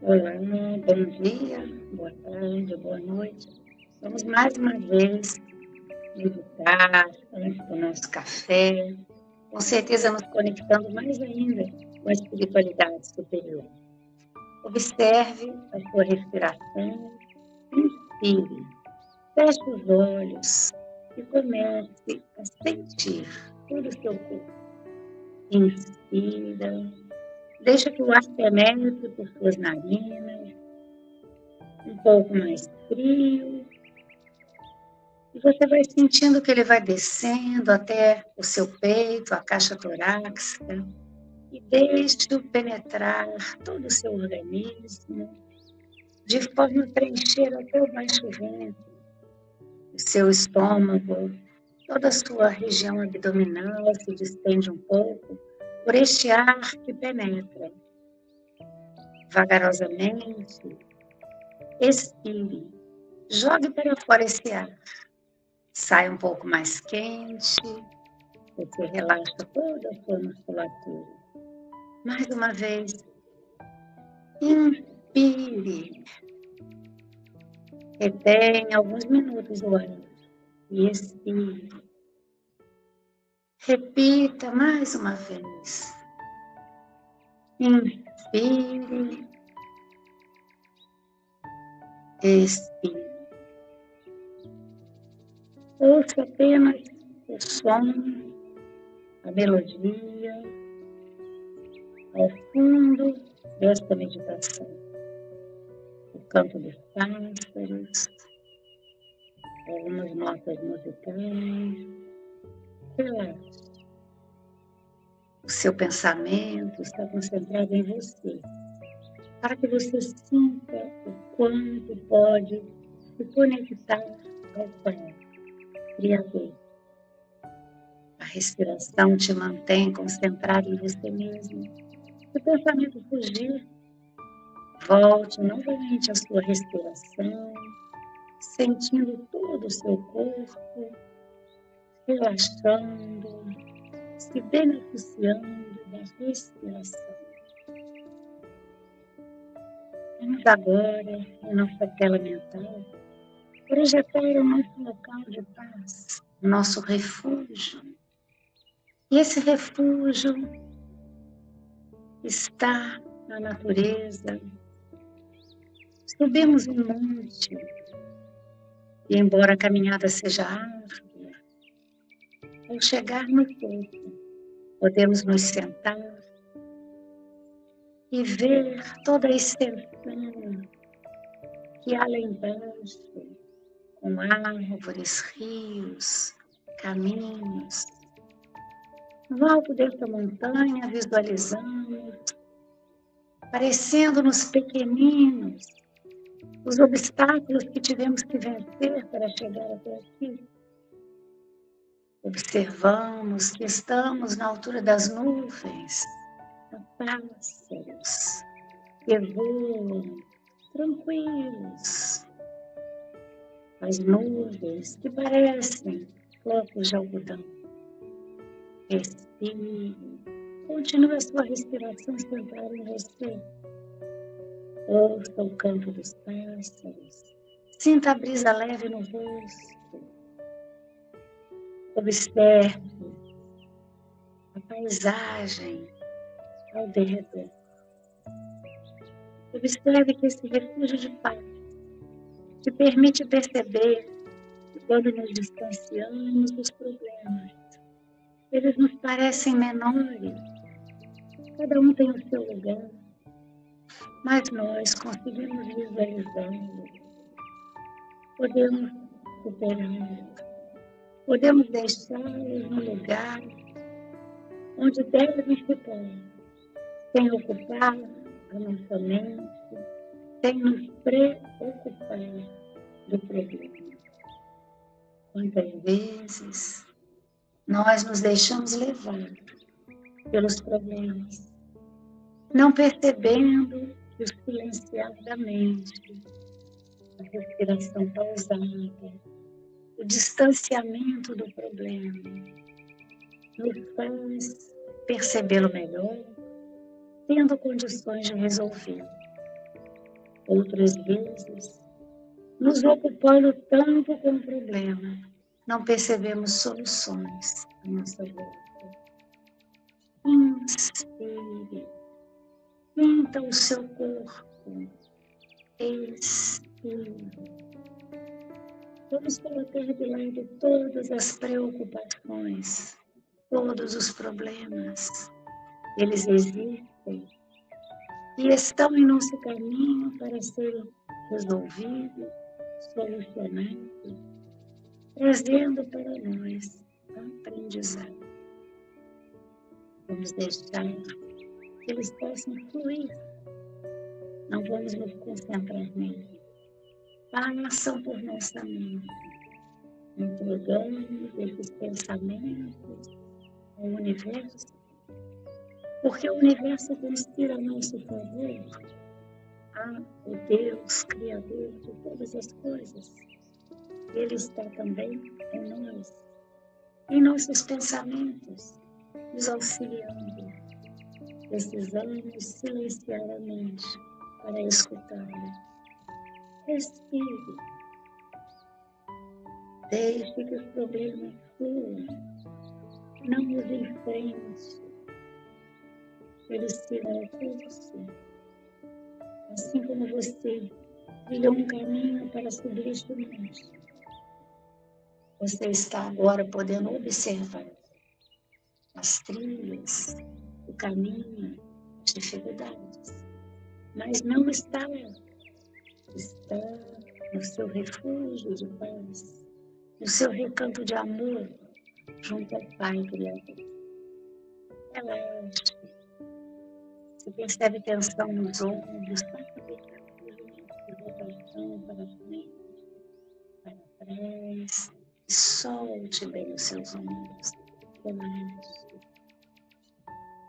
Olá, bom dia, boa tarde, boa noite. Vamos mais uma vez meditar antes do nosso café, com certeza nos conectando mais ainda com a espiritualidade superior. Observe a sua respiração, inspire, feche os olhos e comece a sentir todo o seu corpo. Inspira, Deixa que o ar penetre por suas narinas, um pouco mais frio. E você vai sentindo que ele vai descendo até o seu peito, a caixa torácica, e deixe-o penetrar todo o seu organismo, de forma a preencher até o baixo ventre, o seu estômago, toda a sua região abdominal se distende um pouco, por este ar que penetra. Vagarosamente, expire, jogue para fora esse ar. Sai um pouco mais quente, você relaxa toda a sua musculatura. Mais uma vez, inspire. Retém alguns minutos o ar e expire. Repita mais uma vez. Inspire. Expire. Ouça apenas o som, a melodia, ao fundo desta meditação. O canto dos pássaros, algumas notas musicais O seu pensamento está concentrado em você, para que você sinta o quanto pode se conectar ao Pai, Criador. A respiração te mantém concentrado em você mesmo. Se o pensamento fugir, volte novamente à sua respiração, sentindo todo o seu corpo relaxando, se beneficiando da respiração. Vamos agora, em nossa tela mental, projetar o nosso local de paz, nosso refúgio. E esse refúgio está na natureza. Subimos um monte, e embora a caminhada seja árdua, ao chegar no topo, podemos nos sentar e ver toda a extensão que há lá embaixo, com árvores, rios, caminhos. No alto desta montanha, visualizamos, parecendo-nos pequeninos, os obstáculos que tivemos que vencer para chegar até aqui. Observamos que estamos na altura das nuvens, pássaros que voam tranquilos. As nuvens que parecem flocos de algodão. Respire. Continue a sua respiração centrada em você. Ouça o canto dos pássaros. Sinta a brisa leve no rosto. Observe a paisagem ao derredor. Observe que esse refúgio de paz te permite perceber que quando nos distanciamos dos problemas, eles nos parecem menores. Cada um tem o seu lugar, mas nós conseguimos visualizá-los. Podemos superá-los podemos deixá-los no lugar onde devem ficar, sem ocupar a nossa mente, sem nos preocupar do problema. Quantas vezes nós nos deixamos levar pelos problemas, não percebendo que o silenciar da mente, a respiração pausada, o distanciamento do problema nos faz percebê-lo melhor, tendo condições de resolver. Outras vezes, nos ocupando tanto com o problema, não percebemos soluções à nossa volta. Inspire, sinta o seu corpo, expire. Vamos colocar de lado todas as preocupações, todos os problemas. Eles existem e estão em nosso caminho para serem resolvidos, solucionados, trazendo para nós aprendizado. Vamos deixar que eles possam fluir. Não vamos nos concentrar neles. Passam por nossa mente, entregando esses pensamentos ao universo porque o universo conspira a nosso favor. Ah, o Deus Criador de todas as coisas, Ele está também em nós, em nossos pensamentos, nos auxiliando. Precisamos silenciar a mente para escutá-lo. Respire. Deixe que os problemas fluam. Não os enfrente eles serão por você. Assim como você trilhou um caminho para subir este monte, você está agora podendo observar as trilhas, o caminho, as dificuldades. Mas não está. Está no seu refúgio de paz, no seu recanto de amor, junto ao Pai Criador. Relaxe você percebe tensão nos ombros, para frente, para trás. E solte bem os seus ombros. Relaxe.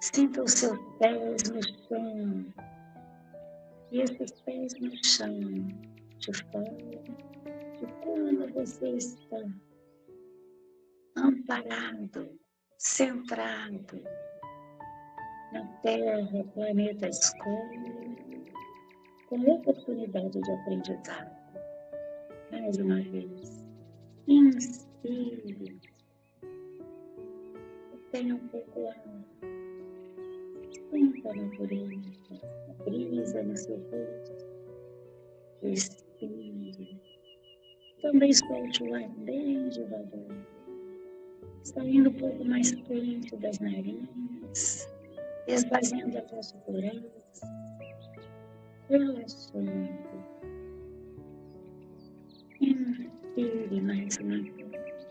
Sinta os seus pés no chão. E esses pés no chão te falam de como você está amparado, centrado na Terra, planeta escola, com oportunidade de aprendizado. Mais uma vez, inspire. Tenha um pouco ar. Sinta a natureza, a brisa no seu rosto. Respire. Também solte o ar bem devagar. Saindo um pouco mais quente das narinas esvaziando a vossa pureza, relaxando. Inspire mais uma vez.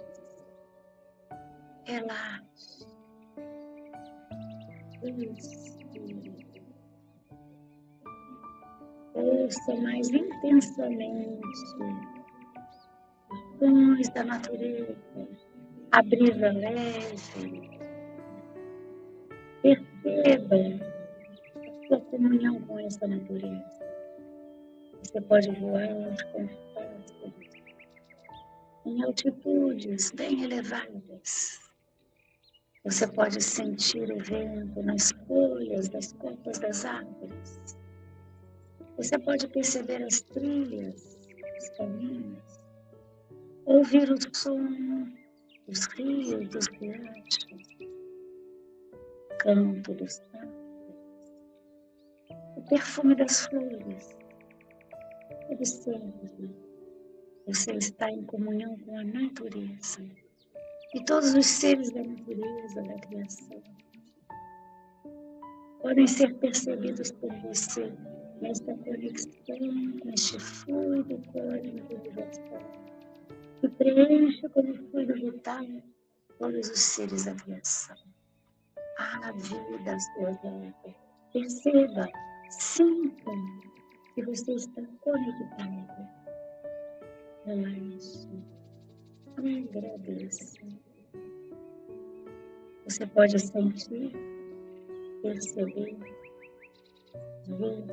Relaxe. Inspire. Ouça mais intensamente sons da natureza, a brisa leve, Perceba a sua comunhão com essa natureza. Você pode voar com pássaros em altitudes bem elevadas. Você pode sentir o vento nas folhas das copas das árvores. Você pode perceber as trilhas, os caminhos, ouvir o som dos rios, dos riachos. Canto dos pássaros, o perfume das flores. Observe, você está em comunhão com a natureza e todos os seres da natureza, da criação. Podem ser percebidos por você nesta conexão, neste fluido cósmico universal, que preenche como fluido vital todos os seres da criação a vida sua volta. Perceba, sinta que você está conectado. Relaxe, agradeça. Você pode sentir, perceber, ver,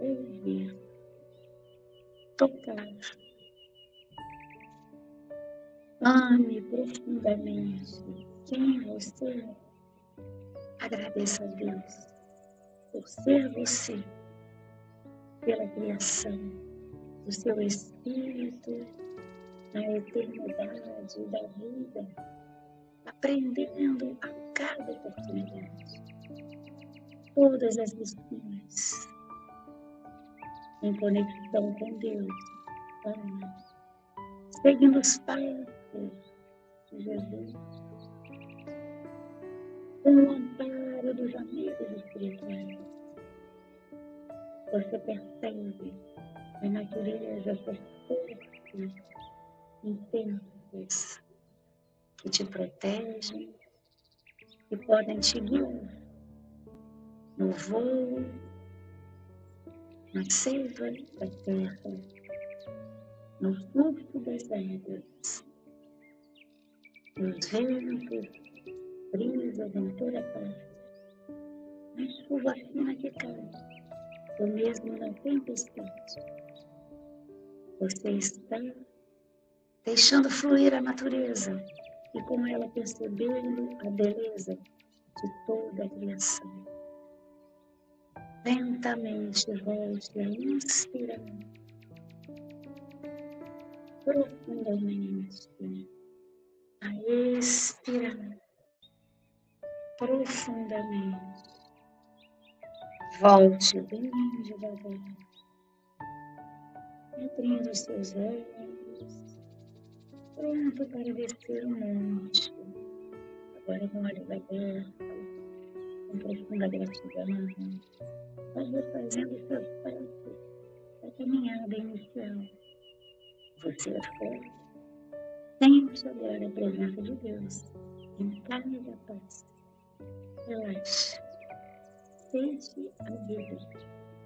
ouvir, tocar. Ame profundamente quem você é Agradeça a Deus por ser você, pela criação do seu espírito na eternidade da vida, aprendendo a cada oportunidade todas as lições em conexão com Deus, seguindo os passos de Jesus, com o amparo dos amigos espirituais. Você percebe a natureza das forças intensas que te protegem, que podem te guiar no voo, na seiva da terra, no fluxo das águas, nos ventos, brisas em toda na chuva fina que cai, ou mesmo na tempestade. Você está deixando fluir a natureza e com ela percebendo a beleza de toda a criação. Lentamente volte a inspirar profundamente, a expirar profundamente. Volte bem devagar, abrindo os seus olhos, pronto para descer o monte. Agora com olhos abertos, com profunda gratidão mas vou fazendo seus passos da caminhada inicial. Você é forte. Sente agora a presença de Deus em cada passo. Relaxe. Deixe a vida.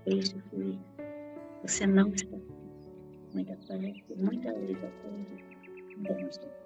Deixe fluir. Você não está. Muita paz, muita luz a todos. Bom dia.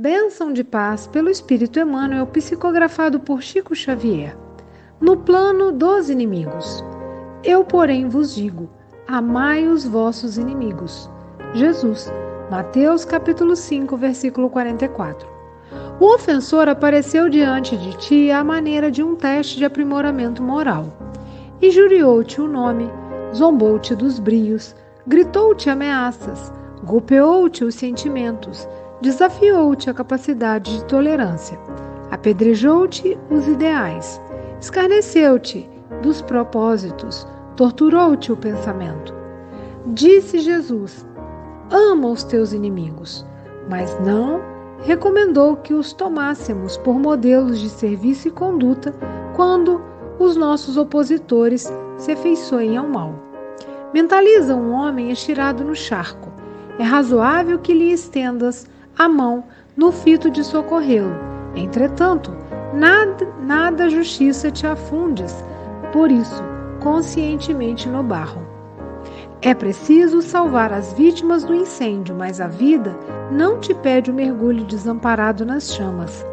Bênção de Paz pelo Espírito Emmanuel, psicografado por Chico Xavier. No plano dos inimigos. Eu, porém, vos digo: amai os vossos inimigos. Jesus, Mateus capítulo 5, versículo 44. O ofensor apareceu diante de ti à maneira de um teste de aprimoramento moral. Injuriou-te o nome, zombou-te dos brios, gritou-te ameaças, golpeou-te os sentimentos, desafiou-te a capacidade de tolerância, apedrejou-te os ideais, escarneceu-te dos propósitos, torturou-te o pensamento. Disse Jesus: Ama os teus inimigos, mas não recomendou que os tomássemos por modelos de serviço e conduta quando os nossos opositores se afeiçoem ao mal. Mentaliza um homem estirado no charco. É razoável que lhe estendas a mão no fito de socorrê-lo. Entretanto, nada, nada justiça te afundes, por isso, conscientemente no barro. É preciso salvar as vítimas do incêndio, mas a vida não te pede o mergulho desamparado nas chamas.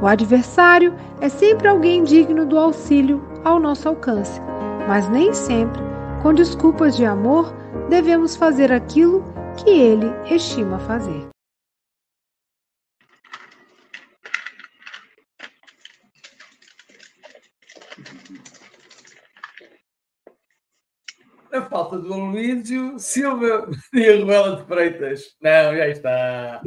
O adversário é sempre alguém digno do auxílio ao nosso alcance, mas nem sempre, com desculpas de amor, devemos fazer aquilo que ele estima fazer. A falta do Aloísio Silva e a Ruela de Freitas. Não, já está.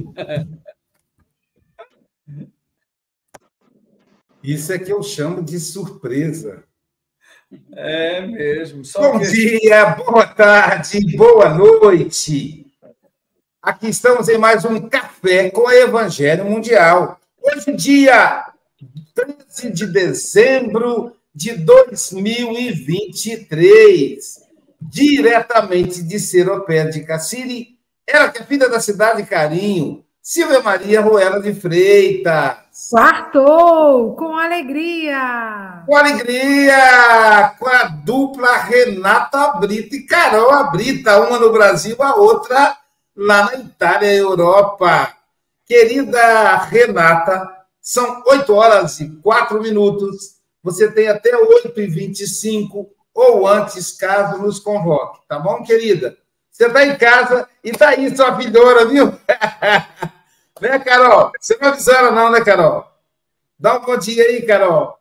Isso é que eu chamo de surpresa. É mesmo. Bom que... dia, boa tarde, boa noite. Aqui estamos em mais um Café com o Evangelho Mundial. Hoje, dia 13 de dezembro de 2023, diretamente de Seropé de Cassiri, ela que é filha da cidade Carinho, Silvia Maria Ruela de Freitas. Quartou com alegria. Com alegria, com a dupla Renata Brita e Carol Brita, uma no Brasil, a outra lá na Itália, Europa. Querida Renata, são 8 horas e 4 minutos. Você tem até 8 e 25 ou antes, caso nos convoque. Tá bom, querida? Você está em casa e tá aí sua filhora, viu? né, Carol? Você não avisou ela não, né, Carol? Dá um bom dia aí, Carol.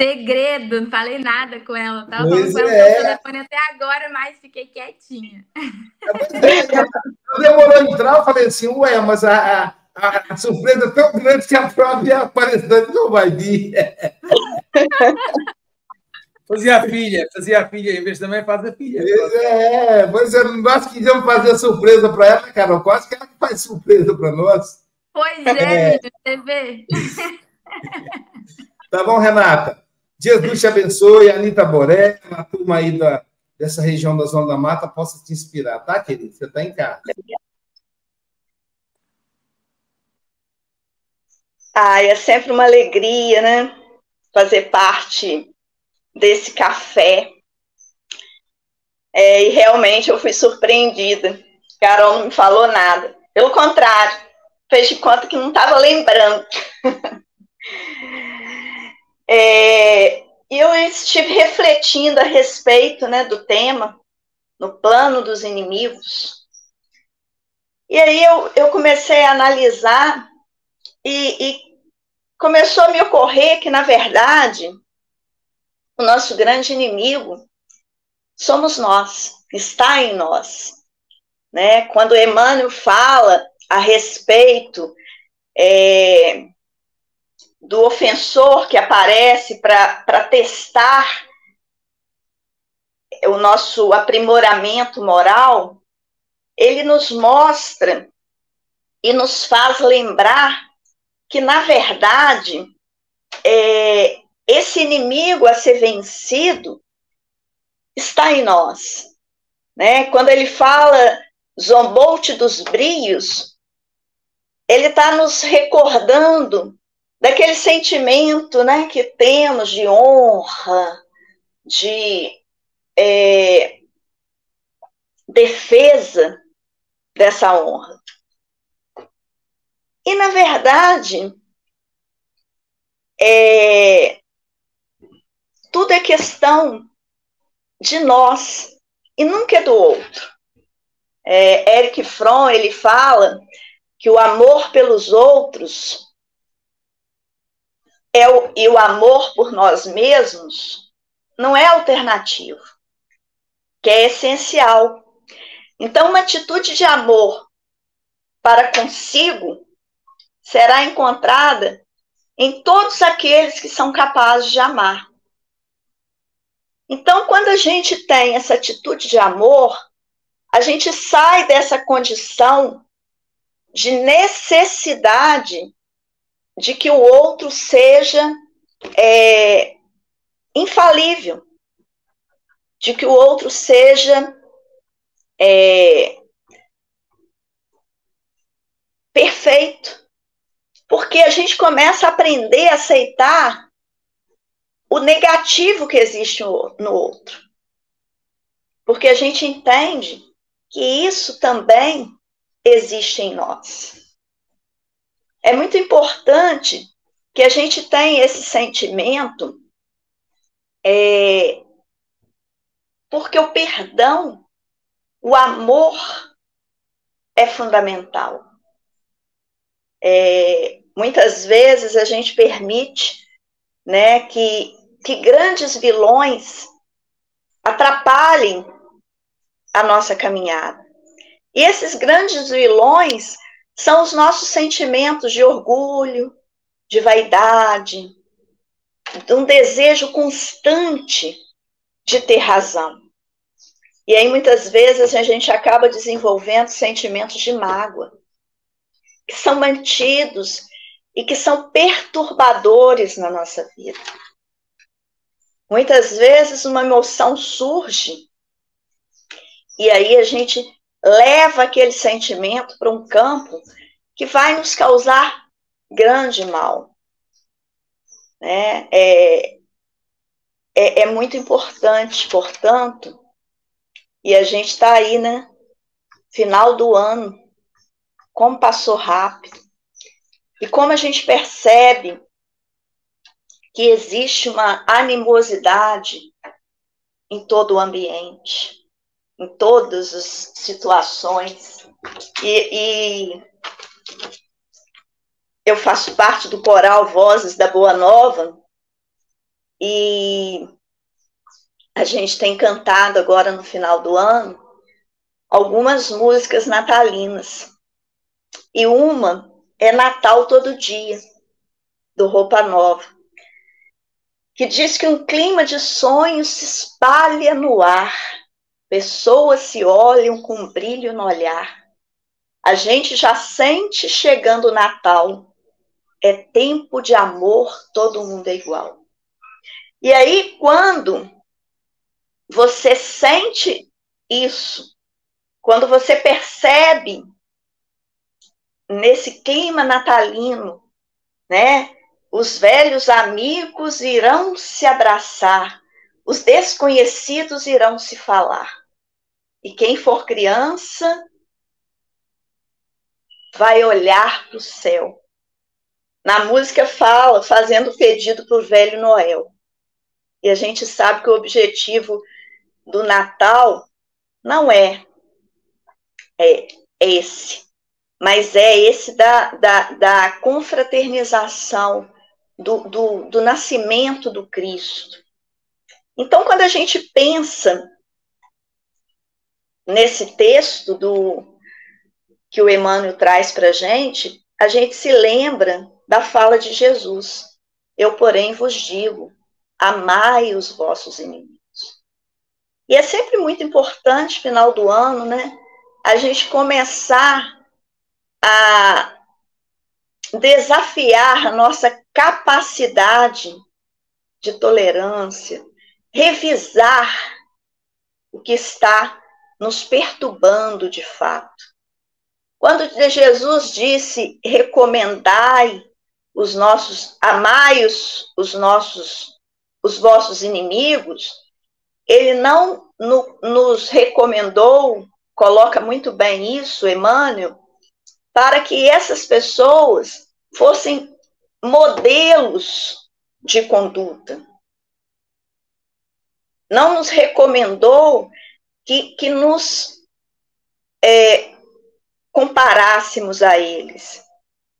Segredo, não falei nada com ela. Tava Pois falando é. pelo telefone até agora, mas fiquei quietinha. Ela demorou a entrar, eu falei assim, ué, mas a, a, a surpresa é tão grande que a própria palestrante não vai vir. Fazia a filha, fazia a filha, em vez de também faz a filha. É, pois é, nós quisemos fazer surpresa para ela, Carol, quase que ela que faz surpresa para nós. Pois É. é, vê. Tá bom, Renata? Jesus te abençoe, Anitta Boré, a turma aí da, dessa região da Zona da Mata possa te inspirar, tá, querido? Você está em casa. Ah, é sempre uma alegria, né? Fazer parte desse café. É, e realmente eu fui surpreendida. Carol não me falou nada. Pelo contrário, fez de conta que não estava lembrando. É, eu estive refletindo a respeito né, do tema, no plano dos inimigos. E aí eu, eu comecei a analisar e, e começou a me ocorrer que, na verdade, o nosso grande inimigo somos nós, está em nós. Né? Quando Emmanuel fala a respeito é, do ofensor que aparece para testar o nosso aprimoramento moral, ele nos mostra e nos faz lembrar que, na verdade, é, esse inimigo a ser vencido está em nós. Né? Quando ele fala zombou-te dos brios, ele está nos recordando daquele sentimento né, que temos de honra, de é, defesa dessa honra. E, na verdade, é, tudo é questão de nós e nunca é do outro. É, Eric Fromm, ele fala que o amor pelos outros é o, e o amor por nós mesmos não é alternativo, que é essencial. Então, uma atitude de amor para consigo será encontrada em todos aqueles que são capazes de amar. Então, quando a gente tem essa atitude de amor, a gente sai dessa condição de necessidade de que o outro seja é, infalível, de que o outro seja é, perfeito. Porque a gente começa a aprender a aceitar o negativo que existe no outro. Porque a gente entende que isso também existe em nós. É muito importante que a gente tenha esse sentimento é, Porque o perdão, o amor é fundamental. É, muitas vezes a gente permite né, que, que grandes vilões atrapalhem a nossa caminhada. E esses grandes vilões são os nossos sentimentos de orgulho, de vaidade, de um desejo constante de ter razão. E aí, muitas vezes, a gente acaba desenvolvendo sentimentos de mágoa, que são mantidos e que são perturbadores na nossa vida. Muitas vezes, uma emoção surge e aí a gente leva aquele sentimento para um campo que vai nos causar grande mal. Né? É, é, é muito importante, portanto, e a gente está aí, né? Final do ano, como passou rápido, e como a gente percebe que existe uma animosidade em todo o ambiente em todas as situações. E, e, eu faço parte do coral Vozes da Boa Nova e a gente tem cantado agora no final do ano algumas músicas natalinas. E uma é Natal Todo Dia, do Roupa Nova, que diz que um clima de sonhos se espalha no ar Pessoas se olham com brilho no olhar. A gente já sente chegando o Natal. É tempo de amor, todo mundo é igual. E aí, quando você sente isso, quando você percebe nesse clima natalino, né? Os velhos amigos irão se abraçar, os desconhecidos irão se falar. E quem for criança vai olhar para o céu. Na música fala, fazendo pedido para o velho Noel. E a gente sabe que o objetivo do Natal não é, é, esse, mas é esse da, da, da confraternização, do, do, do nascimento do Cristo. Então, quando a gente pensa nesse texto do que o Emmanuel traz para a gente, a gente se lembra da fala de Jesus. Eu, porém, vos digo: amai os vossos inimigos. E é sempre muito importante, final do ano, né, a gente começar a desafiar nossa capacidade de tolerância, revisar o que está nos perturbando de fato. Quando Jesus disse: recomendai os nossos, amai os, os nossos, os vossos inimigos, ele não no, nos recomendou, coloca muito bem isso, Emmanuel, para que essas pessoas fossem modelos de conduta. Não nos recomendou que, que nos é, comparássemos a eles.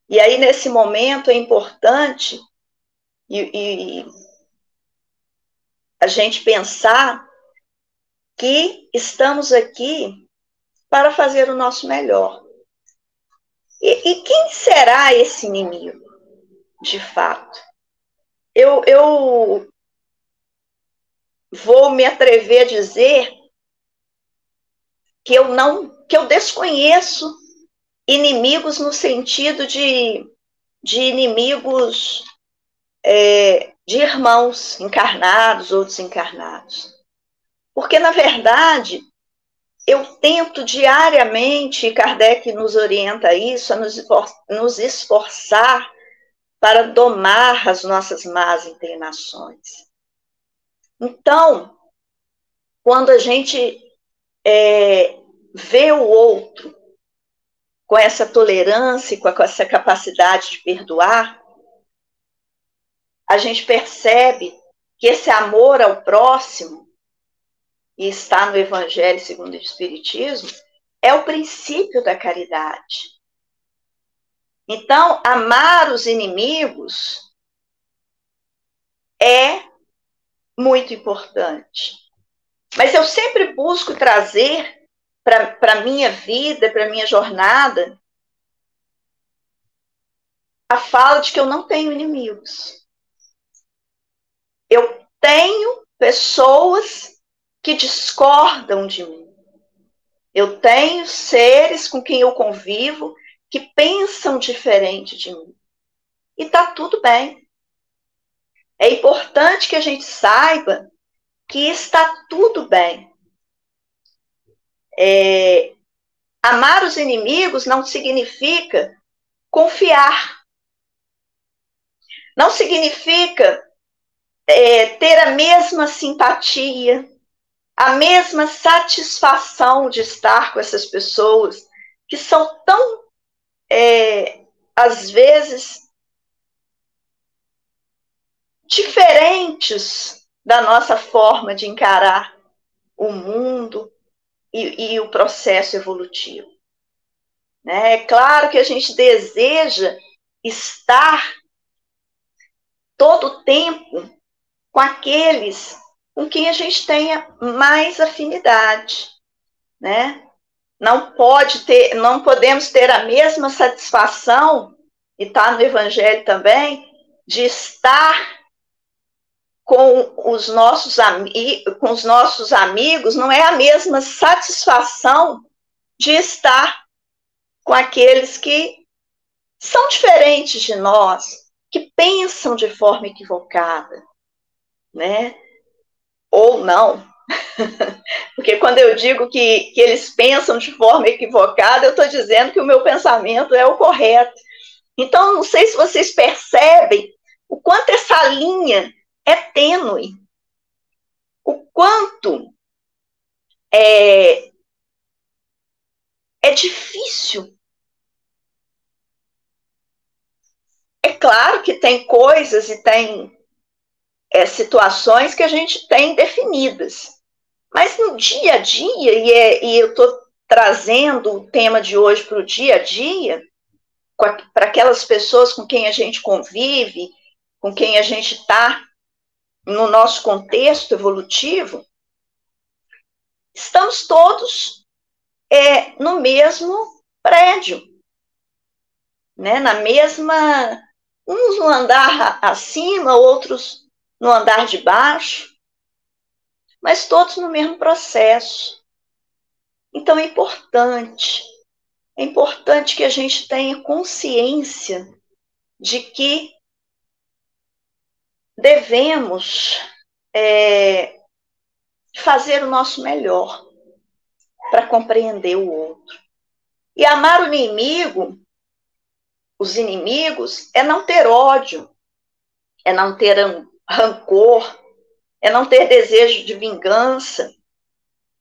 E aí, nesse momento, é importante e, e a gente pensar que estamos aqui para fazer o nosso melhor. E, e, quem será esse inimigo, de fato? Eu, eu vou me atrever a dizer que eu não, que eu desconheço inimigos no sentido de, de inimigos é, de irmãos encarnados ou desencarnados. Porque, na verdade, eu tento diariamente, Kardec nos orienta a isso, a nos esforçar para domar as nossas más inclinações. Então, quando a gente é, ver o outro com essa tolerância, com essa capacidade de perdoar, a gente percebe que esse amor ao próximo e está no Evangelho segundo o Espiritismo, é o princípio da caridade. Então, amar os inimigos é muito importante. Mas eu sempre busco trazer para a minha vida, para a minha jornada, a fala de que eu não tenho inimigos. Eu tenho pessoas que discordam de mim. Eu tenho seres com quem eu convivo que pensam diferente de mim. E tá tudo bem. É importante que a gente saiba que está tudo bem. É, amar os inimigos não significa confiar. Não significa é, ter a mesma simpatia, a mesma satisfação de estar com essas pessoas que são tão, é, às vezes, diferentes da nossa forma de encarar o mundo e, e o processo evolutivo. Né? É claro que a gente deseja estar todo o tempo com aqueles com quem a gente tenha mais afinidade, né? Não pode ter, não podemos ter a mesma satisfação e está no Evangelho também de estar com os nossos, com os nossos amigos não é a mesma satisfação de estar com aqueles que são diferentes de nós, que pensam de forma equivocada, né? Ou não. Porque quando eu digo que, que eles pensam de forma equivocada, eu estou dizendo que o meu pensamento é o correto. Então, não sei se vocês percebem o quanto essa linha é tênue. O quanto é, é difícil. É claro que tem coisas e tem é, situações que a gente tem definidas. Mas no dia a dia, e, é, e eu estou trazendo o tema de hoje para o dia a dia, para aquelas pessoas com quem a gente convive, com quem a gente está no nosso contexto evolutivo, estamos todos é, no mesmo prédio, né? na mesma. Uns no andar acima, outros no andar de baixo, mas todos no mesmo processo. Então é importante, é importante que a gente tenha consciência de que devemos é, fazer o nosso melhor para compreender o outro. E amar o inimigo, os inimigos, é não ter ódio, é não ter rancor, é não ter desejo de vingança,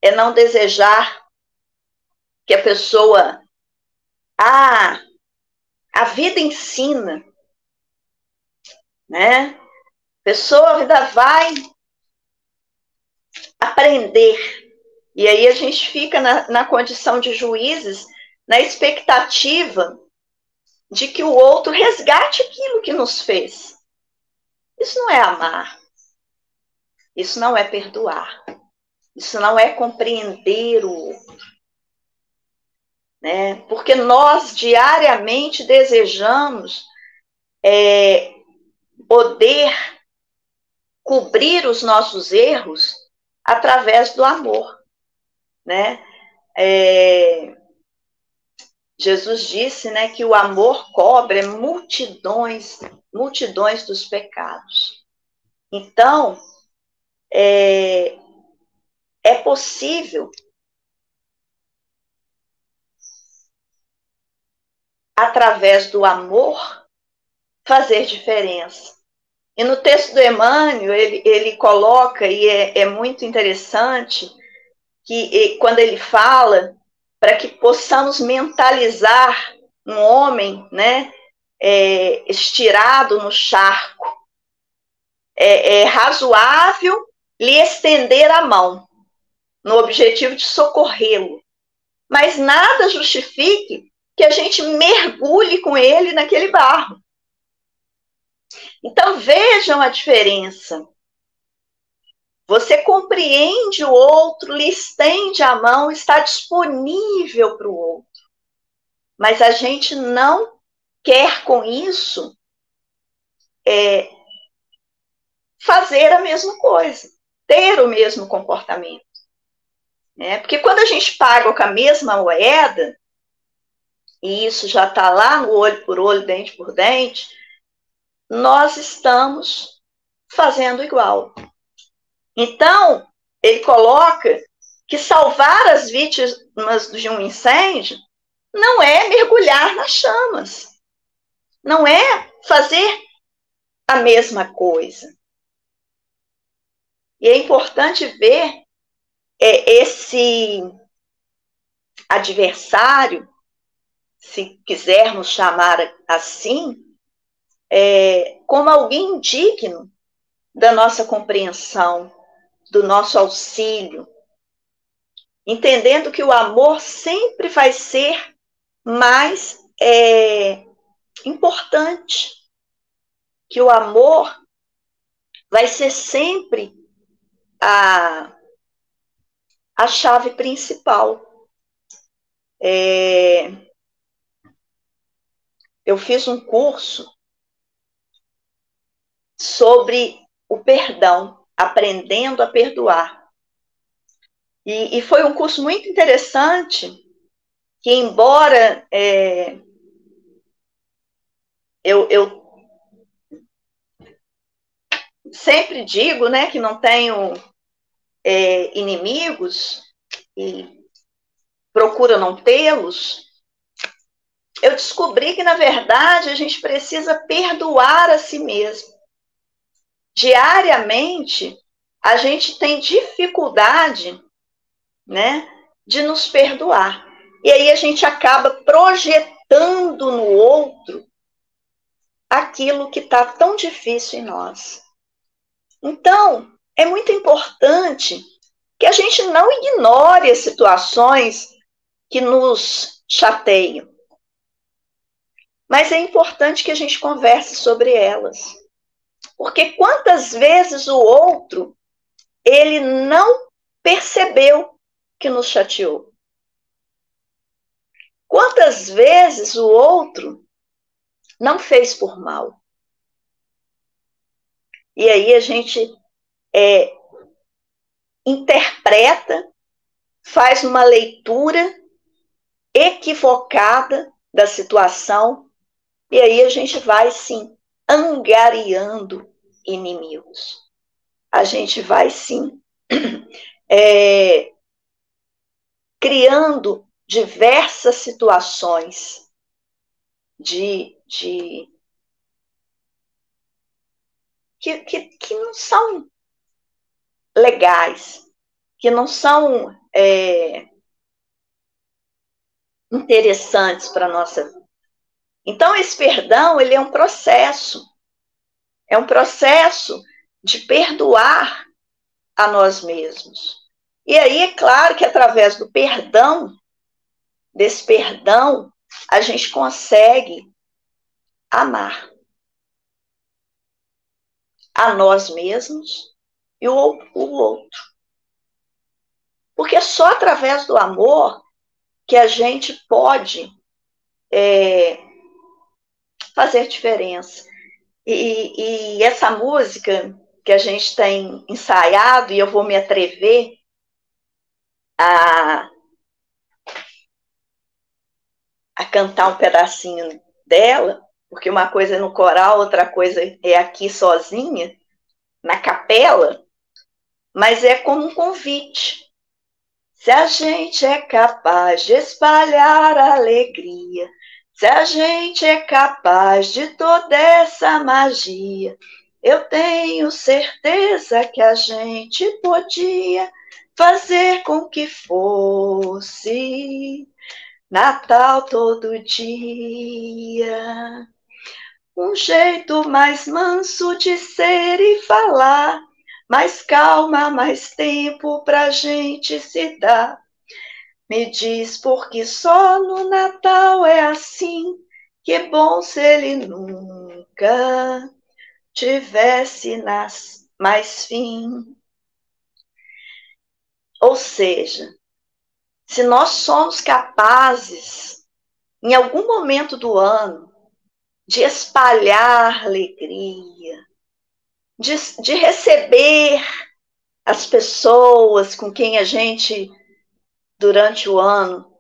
é não desejar que a pessoa. Ah, a vida ensina, né? A pessoa, a vida vai aprender. E aí a gente fica na, na condição de juízes, na expectativa de que o outro resgate aquilo que nos fez. Isso não é amar. Isso não é perdoar. Isso não é compreender o outro. Né? Porque nós diariamente desejamos é, poder cobrir os nossos erros através do amor, né? É, Jesus disse, né, que o amor cobre multidões, multidões dos pecados. Então, é, é possível através do amor fazer diferença. E no texto do Emmanuel, ele, ele coloca, e é, é muito interessante, que quando ele fala para que possamos mentalizar um homem, né, é, estirado no charco. É, é razoável lhe estender a mão, no objetivo de socorrê-lo. Mas nada justifique que a gente mergulhe com ele naquele barro. Então vejam a diferença. Você compreende o outro, lhe estende a mão, está disponível para o outro. Mas a gente não quer com isso é, fazer a mesma coisa, ter o mesmo comportamento. Né? Porque quando a gente paga com a mesma moeda, e isso já está lá no olho por olho, dente por dente, nós estamos fazendo igual. Então, ele coloca que salvar as vítimas de um incêndio não é mergulhar nas chamas, não é fazer a mesma coisa. E é importante ver é, esse adversário, se quisermos chamar assim, é, como alguém indigno da nossa compreensão, do nosso auxílio, entendendo que o amor sempre vai ser mais é, importante, que o amor vai ser sempre a, a chave principal. É, eu fiz um curso sobre o perdão, aprendendo a perdoar. E, e foi um curso muito interessante, que embora é, eu, eu sempre digo né, que não tenho é, inimigos e procura não tê-los, eu descobri que, na verdade, a gente precisa perdoar a si mesmo. Diariamente, a gente tem dificuldade né, de nos perdoar. E aí a gente acaba projetando no outro aquilo que está tão difícil em nós. Então, é muito importante que a gente não ignore as situações que nos chateiam. Mas é importante que a gente converse sobre elas. Porque quantas vezes o outro ele não percebeu que nos chateou? Quantas vezes o outro não fez por mal? E aí a gente é, interpreta, faz uma leitura equivocada da situação, e aí a gente vai sim angariando inimigos. A gente vai sim é, criando diversas situações de, de que, que, que não são legais, que não são é, interessantes para a nossa Então, esse perdão, ele é um processo. É um processo de perdoar a nós mesmos. E aí, é claro que através do perdão, desse perdão, a gente consegue amar a nós mesmos e o, o outro. Porque é só através do amor que a gente pode é, fazer diferença. E, e, essa música que a gente tem ensaiado, e eu vou me atrever a, a cantar um pedacinho dela, porque uma coisa é no coral, outra coisa é aqui sozinha, na capela, mas é como um convite. Se a gente é capaz de espalhar alegria, se a gente é capaz de toda essa magia, eu tenho certeza que a gente podia fazer com que fosse Natal todo dia. Um jeito mais manso de ser e falar, mais calma, mais tempo pra gente se dar. Me diz por que só no Natal é assim, que bom se ele nunca tivesse nas mais fim. Ou seja, se nós somos capazes, em algum momento do ano, de espalhar alegria, de, de receber as pessoas com quem a gente, durante o ano,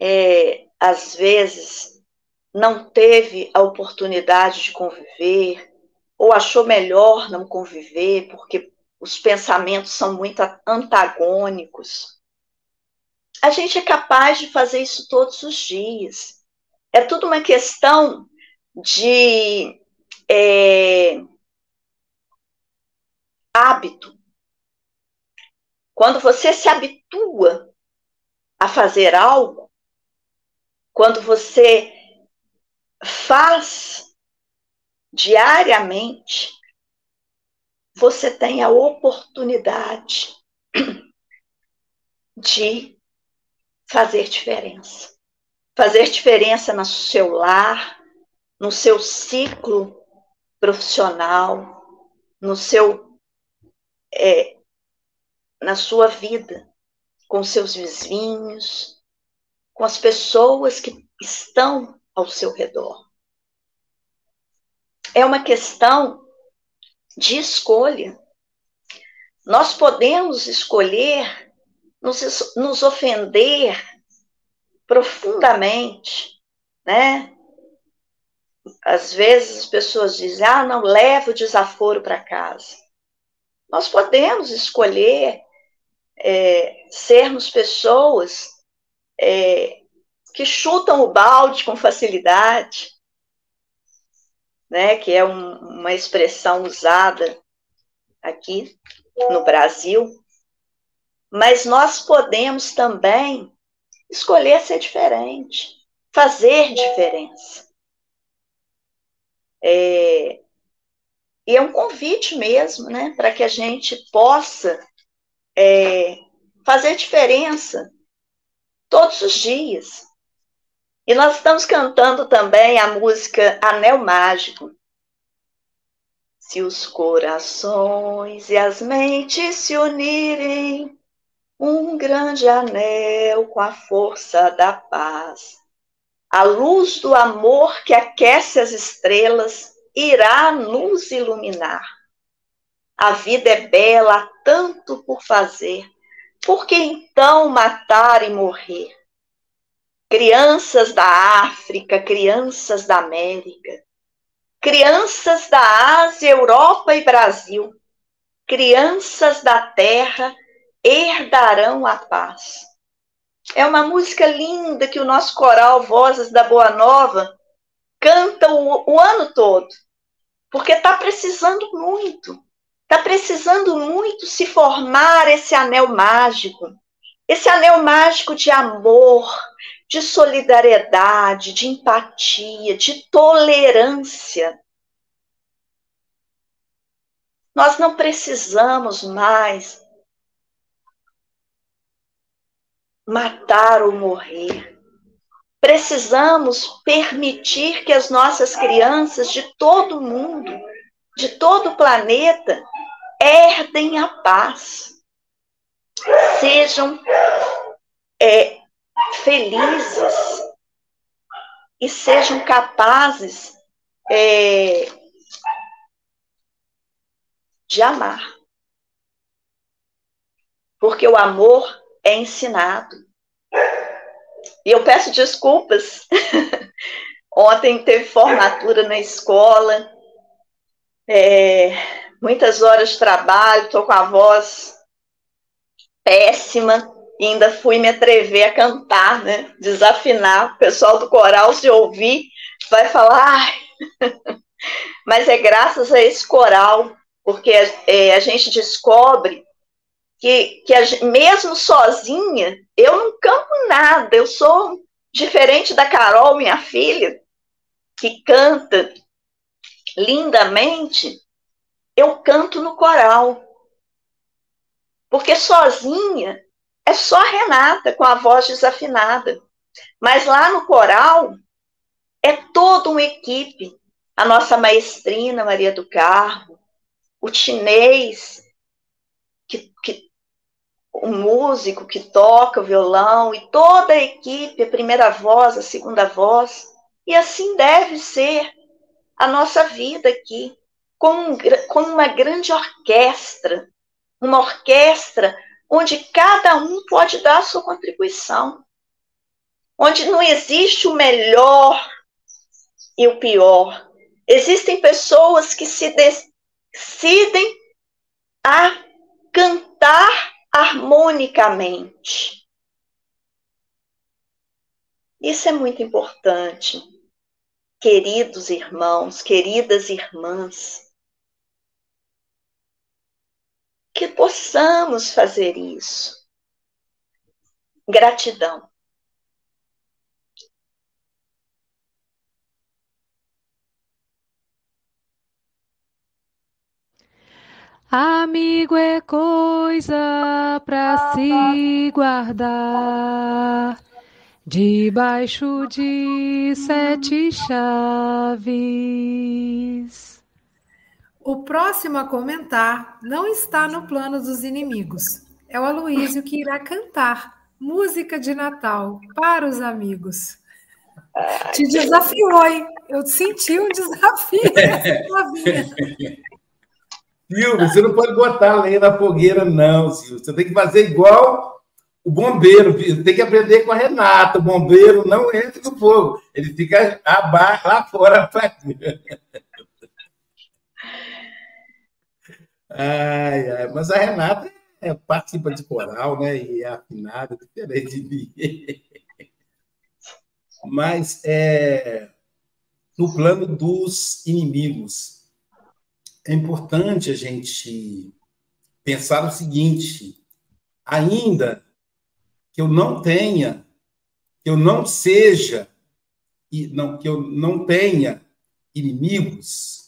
é, às vezes, não teve a oportunidade de conviver, ou achou melhor não conviver, porque os pensamentos são muito antagônicos. A gente é capaz de fazer isso todos os dias. É tudo uma questão de é, hábito. Quando você se habitua a fazer algo, quando você faz diariamente, você tem a oportunidade de fazer diferença. Fazer diferença no seu lar, no seu ciclo profissional, no seu é, na sua vida, com seus vizinhos, com as pessoas que estão ao seu redor. É uma questão de escolha. Nós podemos escolher nos, nos ofender profundamente, né? Às vezes as pessoas dizem, ah, não leva o desaforo para casa. Nós podemos escolher é, sermos pessoas é, que chutam o balde com facilidade, né, que é um, uma expressão usada aqui no Brasil, mas nós podemos também escolher ser diferente, fazer diferença. É, e é um convite mesmo, né, para que a gente possa é, fazer diferença todos os dias. E nós estamos cantando também a música Anel Mágico. Se os corações e as mentes se unirem, um grande anel com a força da paz. A luz do amor que aquece as estrelas irá nos iluminar. A vida é bela, há tanto por fazer. Por que então matar e morrer? Crianças da África, crianças da América, crianças da Ásia, Europa e Brasil, crianças da terra herdarão a paz. É uma música linda que o nosso coral Vozes da Boa Nova canta o, o ano todo, porque está precisando muito, está precisando muito se formar esse anel mágico, esse anel mágico de amor, de solidariedade, de empatia, de tolerância. Nós não precisamos mais matar ou morrer. Precisamos permitir que as nossas crianças de todo o mundo, de todo o planeta, herdem a paz. Sejam é, felizes e sejam capazes é, de amar. Porque o amor é ensinado. E eu peço desculpas. Ontem teve formatura na escola, é, muitas horas de trabalho, estou com a voz péssima, e ainda fui me atrever a cantar, né? Desafinar. O pessoal do coral, se ouvir, vai falar. Mas é graças a esse coral, porque é, a gente descobre que, que a, mesmo sozinha, eu não canto nada, eu sou diferente da Carol, minha filha, que canta lindamente, eu canto no coral. Porque sozinha é só a Renata com a voz desafinada. Mas lá no coral é toda uma equipe. A nossa maestrina Maria do Carmo, o chinês, que, que, o músico que toca o violão e toda a equipe, a primeira voz, a segunda voz. E assim deve ser a nossa vida aqui, como, um, uma grande orquestra, uma orquestra onde cada um pode dar a sua contribuição, onde não existe o melhor e o pior. Existem pessoas que se decidem a cantar harmonicamente. Isso é muito importante, queridos irmãos, queridas irmãs. Que possamos fazer isso. Gratidão. Amigo é coisa para se guardar debaixo de sete chaves. O próximo a comentar não está no plano dos inimigos. É o Aloísio que irá cantar música de Natal para os amigos. Te desafiou, hein? Eu senti um desafio. Silvio, você não pode botar a lenha na fogueira, não, Silvio. Você tem que fazer igual o bombeiro. Tem que aprender com a Renata. O bombeiro não entra no fogo. Ele fica lá fora. Ai, ai, mas a Renata é, participa de coral, né? E é afinada, diferente de mim. Mas é, no plano dos inimigos, é importante a gente pensar o seguinte: ainda que eu não tenha, que eu não seja, e não, que eu não tenha inimigos,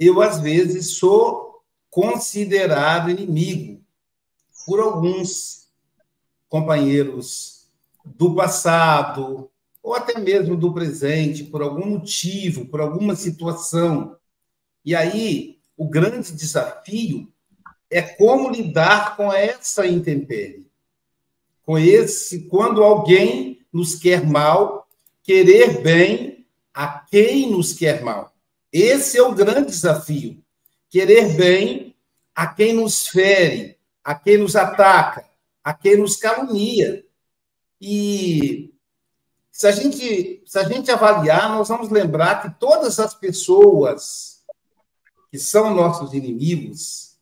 eu às vezes sou considerado inimigo por alguns companheiros do passado, ou até mesmo do presente, por algum motivo, por alguma situação. E aí, o grande desafio é como lidar com essa intempérie. Com esse, quando alguém nos quer mal, querer bem a quem nos quer mal. Esse é o grande desafio. Querer bem a quem nos fere, a quem nos ataca, a quem nos calunia. E se a gente, se a gente avaliar, nós vamos lembrar que todas as pessoas que são nossos inimigos,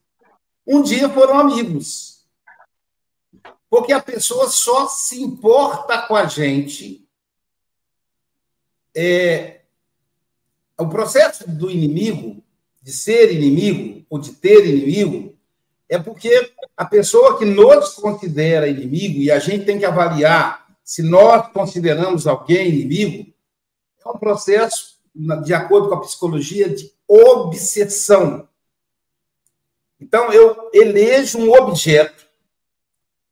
um dia foram amigos. Porque a pessoa só se importa com a gente. É, o processo do inimigo, de ser inimigo ou de ter inimigo, é porque a pessoa que nos considera inimigo, e a gente tem que avaliar se nós consideramos alguém inimigo, é um processo, de acordo com a psicologia, de obsessão. Então, eu elejo um objeto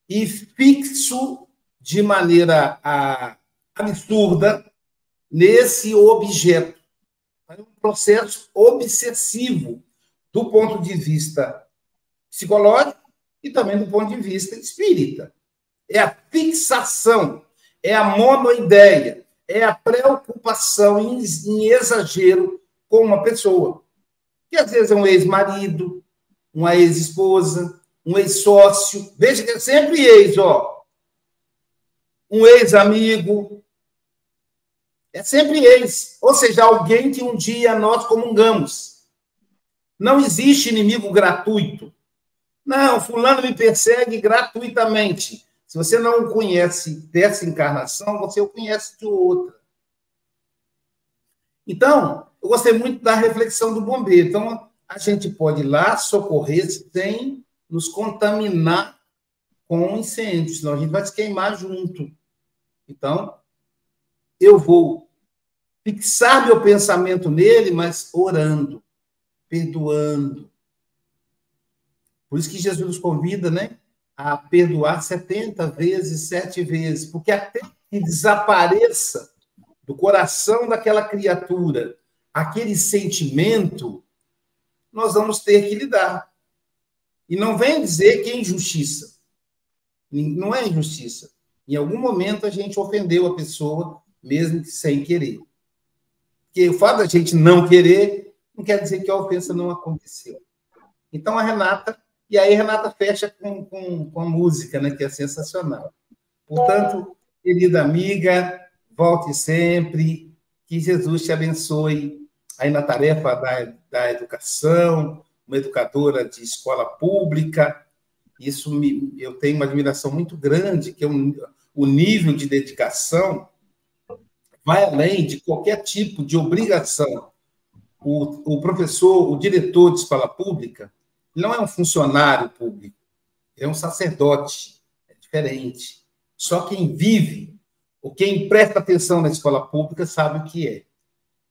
e fixo de maneira a, absurda nesse objeto. É um processo obsessivo do ponto de vista psicológico e também do ponto de vista espírita. É a fixação, é a monoideia, é a preocupação em, em exagero com uma pessoa. Que às vezes é um ex-marido, uma ex-esposa, um ex-sócio. Veja que é sempre ex, ó. Um ex-amigo. É sempre ex. Ou seja, alguém que um dia nós comungamos. Não existe inimigo gratuito. Não, fulano me persegue gratuitamente. Se você não o conhece dessa encarnação, você o conhece de outra. Então, eu gostei muito da reflexão do bombeiro. Então, a gente pode ir lá socorrer sem nos contaminar com incêndio, senão a gente vai se queimar junto. Então, eu vou fixar meu pensamento nele, mas orando, perdoando. Por isso que Jesus nos convida, né? A perdoar 70 vezes, sete vezes, porque até que desapareça do coração daquela criatura aquele sentimento, nós vamos ter que lidar. E não vem dizer que é injustiça. Não é injustiça. Em algum momento a gente ofendeu a pessoa, mesmo que sem querer. Porque o fato da gente não querer não quer dizer que a ofensa não aconteceu. Então a Renata, e aí a Renata fecha com, com, com a música, né, que é sensacional. Portanto, querida amiga, volte sempre, que Jesus te abençoe aí na tarefa da, da educação, uma educadora de escola pública. Isso me, eu tenho uma admiração muito grande, que é um, o nível de dedicação vai além de qualquer tipo de obrigação. O, o professor, o diretor de escola pública, não é um funcionário público, é um sacerdote, é diferente. Só quem vive, ou quem presta atenção na escola pública, sabe o que é.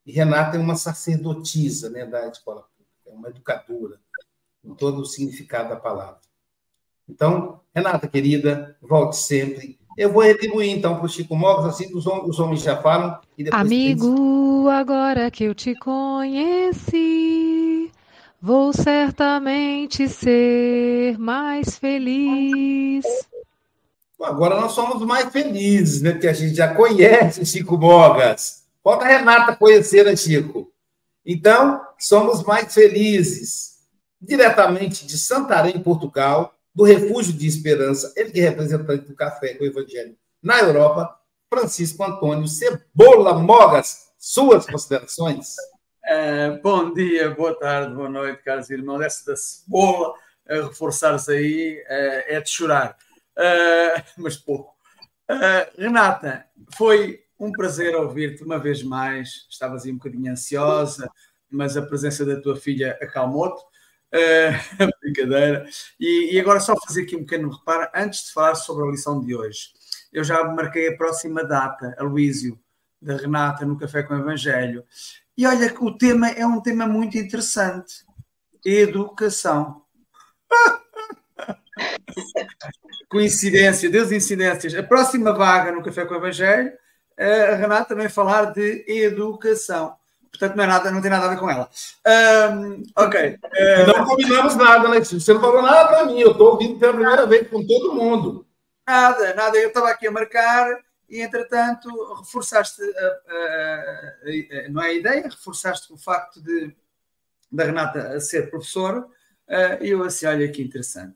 E Renata é uma sacerdotisa né, da escola pública, é uma educadora, com todo o significado da palavra. Então, Renata, querida, volte sempre. Eu vou retribuir, então, para o Chico Mogos, assim os, os homens já falam. Amigo, agora que eu te conheci, vou certamente ser mais feliz. Agora nós somos mais felizes, né? Porque a gente já conhece Chico Mogas. Falta a Renata conhecer, né, Chico? Então, somos mais felizes. Diretamente de Santarém, Portugal, do Refúgio de Esperança, ele que é representante do Café com o Evangelho na Europa, Francisco Antônio Cebola Mogas. Suas considerações? É, bom dia, boa tarde, boa noite, caros irmãos. Essa da cebola, reforçar-se aí, é, é, de chorar, é, mas pouco. É, Renata, foi um prazer ouvir-te uma vez mais. Estavas aí um bocadinho ansiosa, mas a presença da tua filha acalmou-te. Uh, brincadeira. E, e, agora só fazer aqui um pequeno reparo, antes de falar sobre a lição de hoje. Eu já marquei a próxima data, a Luísio, da Renata, no Café com o Evangelho. E olha que o tema é um tema muito interessante. Educação. Coincidência, Deus incidências. A próxima vaga no Café com o Evangelho, a Renata também falar de educação. Portanto, não, é nada, não tem nada a ver com ela. Um, ok. Uh... Não combinamos nada, né? Você não falou nada para mim. Eu estou ouvindo pela primeira vez com todo mundo. Nada, nada. Eu estava aqui a marcar e, entretanto, reforçaste a, a, a, não é a ideia, reforçaste o facto de da Renata ser professora. Uh, e eu assim, olha que interessante.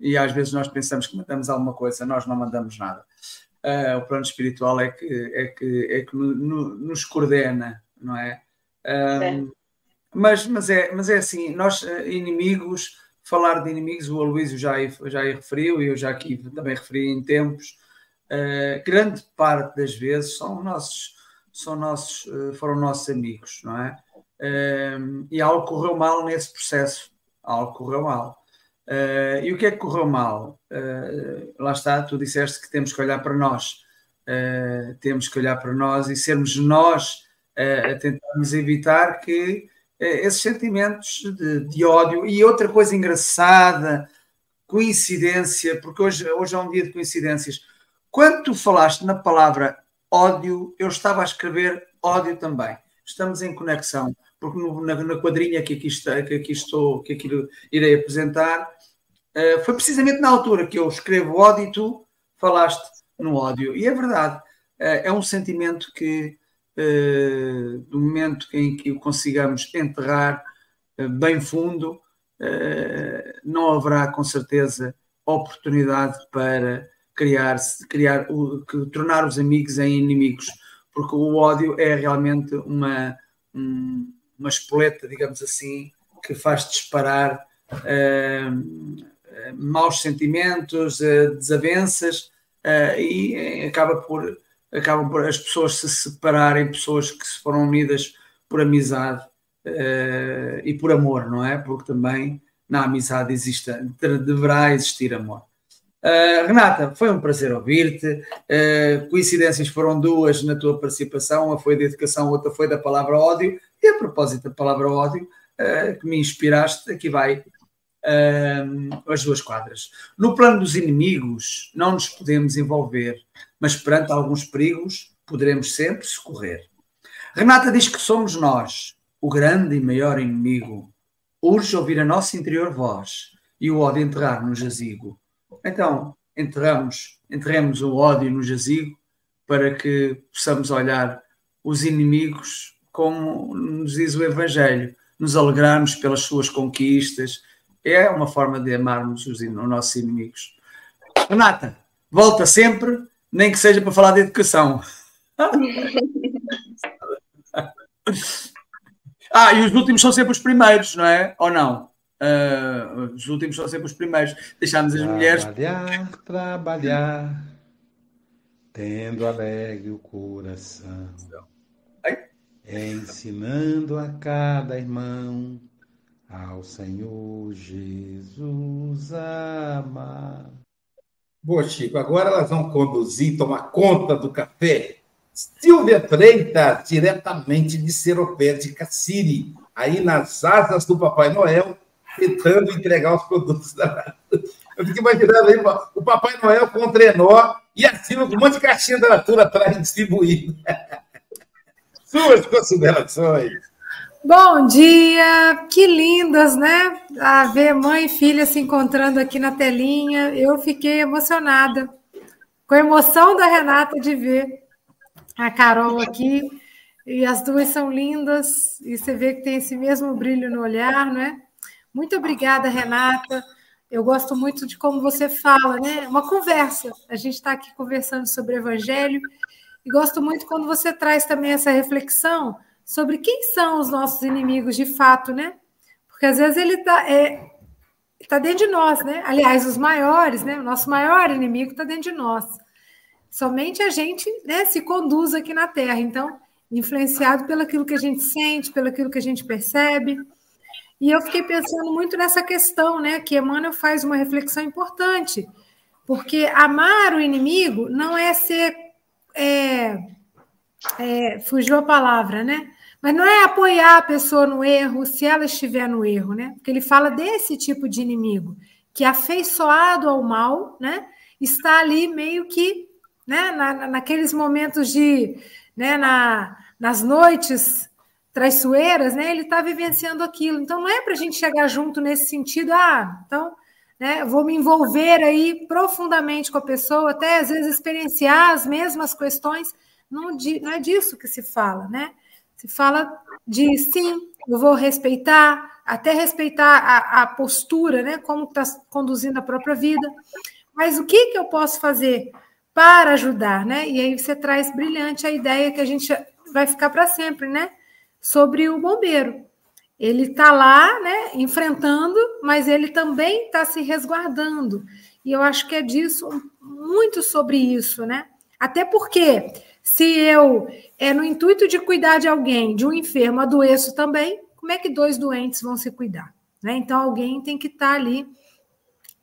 E às vezes nós pensamos que mandamos alguma coisa, nós não mandamos nada. Uh, o plano espiritual é que, é que, é que no, no, nos coordena não é? Um, mas, mas, é, mas é assim, nós eh, inimigos, falar de inimigos, o Aloysio já, já referiu, e eu já aqui também referi em tempos, uh, grande parte das vezes são nossos, são nossos, uh, foram nossos amigos, não é? Uh, e algo correu mal nesse processo, algo correu mal. E o que é que correu mal? lá está, tu disseste que temos que olhar para nós, temos que olhar para nós e sermos nós a tentarmos evitar que eh, esses sentimentos de, de, ódio e outra coisa engraçada, coincidência, porque hoje, hoje é um dia de coincidências. Quando tu falaste na palavra ódio, eu estava a escrever ódio também. Estamos em conexão, porque no, na, na, quadrinha que aqui, está, que aqui estou, que aqui irei apresentar, uh, foi precisamente na altura que eu escrevo ódio e tu falaste no ódio. E é verdade, uh, é um sentimento que do momento em que o consigamos enterrar uh, bem fundo, uh, não haverá com certeza oportunidade para criar, criar tornar os amigos em inimigos, porque o ódio é realmente uma, um, uma espoleta, digamos assim, que faz disparar maus sentimentos, desavenças e acaba por acabam por as pessoas se separarem, pessoas que se foram unidas por amizade uh, e por amor, não é? Porque também na amizade existe, deverá existir amor. Uh, Renata, foi um prazer ouvir-te. Uh, coincidências foram duas na tua participação, uma foi da educação, outra foi da palavra ódio. E a propósito da palavra ódio, que me inspiraste, aqui vai as duas quadras. No plano dos inimigos, não nos podemos envolver, mas perante alguns perigos, poderemos sempre socorrer. Renata diz que somos nós, o grande e maior inimigo. Urge ouvir a nossa interior voz e o ódio enterrar no jazigo. Então, enterramos, enterremos o ódio no jazigo para que possamos olhar os inimigos como nos diz o Evangelho, nos alegrarmos pelas suas conquistas. É uma forma de amarmos os, os nossos inimigos. Renata, volta sempre, nem que seja para falar de educação. ah, e os últimos são sempre os primeiros, não é? Ou não? Uh, os últimos são sempre os primeiros. Deixamos as mulheres. Trabalhar, trabalhar, tendo alegre o coração, ensinando a cada irmão ao Senhor Jesus amar. Boa, Chico. Agora elas vão conduzir, tomar conta do café. Silvia Freitas, diretamente de Seropé de Cassiri, aí nas asas do Papai Noel, tentando entregar os produtos da Eu fico imaginando aí o Papai Noel com o trenó e acima com um monte de caixinha da Natura atrás distribuindo. Suas considerações. Bom dia, que lindas, né? A ver mãe e filha se encontrando aqui na telinha. Eu fiquei emocionada com a emoção da Renata de ver a Carol aqui. E as duas são lindas, e você vê que tem esse mesmo brilho no olhar, não é? Muito obrigada, Renata. Eu gosto muito de como você fala, né? Uma conversa. A gente está aqui conversando sobre o Evangelho e gosto muito quando você traz também essa reflexão sobre quem são os nossos inimigos de fato, né? Porque às vezes ele está é, tá dentro de nós, né? Aliás, os maiores, né? O nosso maior inimigo está dentro de nós. Somente a gente né, se conduz aqui na Terra. Então, influenciado pelo aquilo que a gente sente, pelo aquilo que a gente percebe. E eu fiquei pensando muito nessa questão, né? Que Emmanuel faz uma reflexão importante, porque amar o inimigo não é ser. É, é, fugiu a palavra, né? Mas não é apoiar a pessoa no erro se ela estiver no erro, né? Porque ele fala desse tipo de inimigo, que afeiçoado ao mal, né? Está ali meio que, né? Na, naqueles momentos de, né? Na, nas noites traiçoeiras, né? Ele está vivenciando aquilo. Então não é para a gente chegar junto nesse sentido, ah, então, né? Vou me envolver aí profundamente com a pessoa, até às vezes experienciar as mesmas questões. Não, não é disso que se fala, né? Se fala de sim, eu vou respeitar, até respeitar a, a postura, né? Como está conduzindo a própria vida. Mas o que, que eu posso fazer para ajudar, né? E aí você traz brilhante a ideia que a gente vai ficar para sempre, né? sobre o bombeiro. Ele está lá, né, enfrentando, mas ele também está se resguardando. E eu acho que é disso, muito sobre isso, né? Até porque, se eu, é no intuito de cuidar de alguém, de um enfermo, adoeço também, como é que dois doentes vão se cuidar? Né? Então, alguém tem que estar tá ali,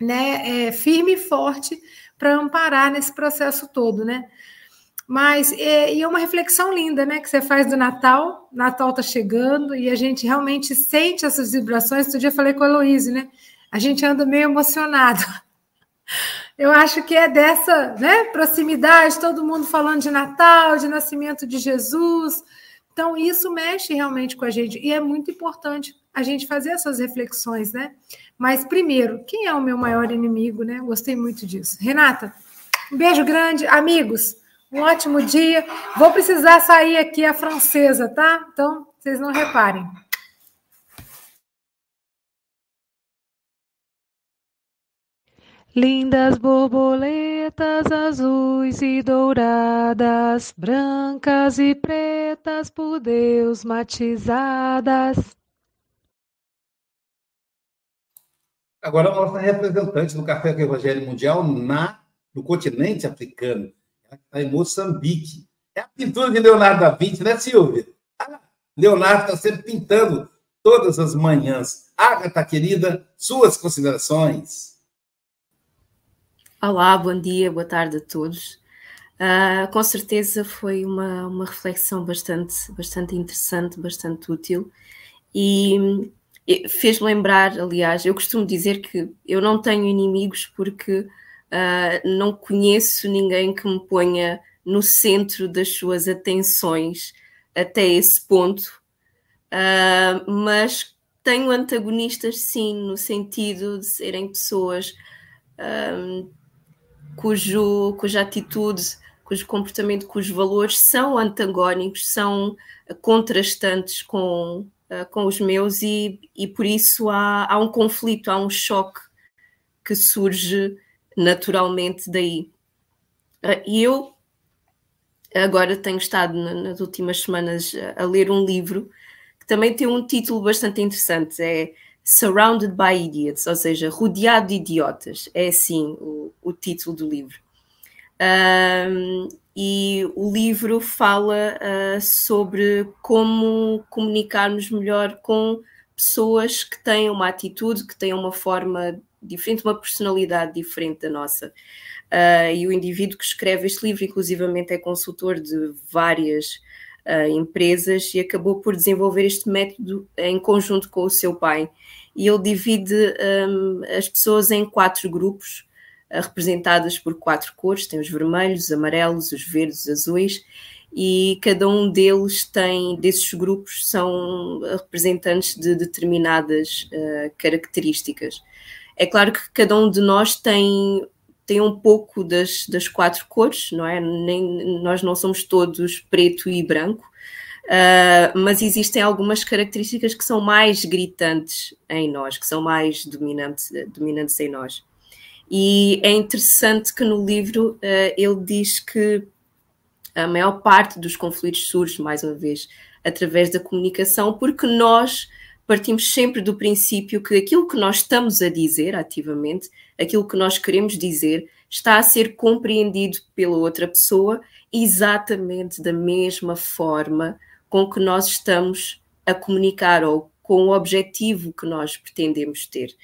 né, é, firme e forte para amparar nesse processo todo, né? Mas é, e é uma reflexão linda, né? Que você faz do Natal. Natal está chegando e a gente realmente sente essas vibrações. Outro dia eu falei com a Heloísa, né? A gente anda meio emocionado. Eu acho que é dessa né, proximidade, todo mundo falando de Natal, de nascimento de Jesus. Então, isso mexe realmente com a gente. E é muito importante a gente fazer essas reflexões, né? Mas, primeiro, quem é o meu maior inimigo, né? Gostei muito disso. Renata, um beijo grande. Amigos, um ótimo dia. Vou precisar sair aqui a francesa, tá? Então, vocês não reparem. Lindas borboletas azuis e douradas, brancas e pretas por Deus matizadas. Agora, a nossa representante do Café com o Evangelho Mundial na, no continente africano está em Moçambique. É a pintura de Leonardo da Vinci, né, Silvia? Ah, Leonardo está sempre pintando todas as manhãs. Agatha, querida, suas considerações. Olá, bom dia, boa tarde a todos. Uh, com certeza foi uma, uma reflexão bastante, bastante interessante, bastante útil. E fez lembrar, aliás, eu costumo dizer que eu não tenho inimigos porque uh, não conheço ninguém que me ponha no centro das suas atenções até esse ponto, uh, mas tenho antagonistas, sim, no sentido de serem pessoas cujo, cuja atitude, cujo comportamento, cujos valores são antagónicos, são contrastantes com, uh, com os meus, e, e por isso há, há um conflito, há um choque que surge naturalmente daí. Uh, e eu agora tenho estado nas últimas semanas a ler um livro que também tem um título bastante interessante, é Surrounded by Idiots, ou seja, rodeado de idiotas, é assim o, o título do livro. Um, e o livro fala uh, sobre como comunicarmos melhor com pessoas que têm uma atitude, que têm uma forma diferente, uma personalidade diferente da nossa. Uh, e o indivíduo que escreve este livro, inclusivamente, é consultor de várias uh, empresas e acabou por desenvolver este método em conjunto com o seu pai. E ele divide um, as pessoas em quatro grupos, uh, representadas por quatro cores: tem os vermelhos, os amarelos, os verdes, os azuis, e cada um deles tem, desses grupos, são representantes de determinadas uh, características. É claro que cada um de nós tem tem um pouco das, das quatro cores, não é? Nem, nós não somos todos preto e branco, uh, mas existem algumas características que são mais gritantes em nós, que são mais dominantes, dominantes em nós. E é interessante que no livro uh, ele diz que a maior parte dos conflitos surge, mais uma vez, através da comunicação, porque nós partimos sempre do princípio que aquilo que nós estamos a dizer ativamente, aquilo que nós queremos dizer, está a ser compreendido pela outra pessoa exatamente da mesma forma com que nós estamos a comunicar ou com o objetivo que nós pretendemos ter.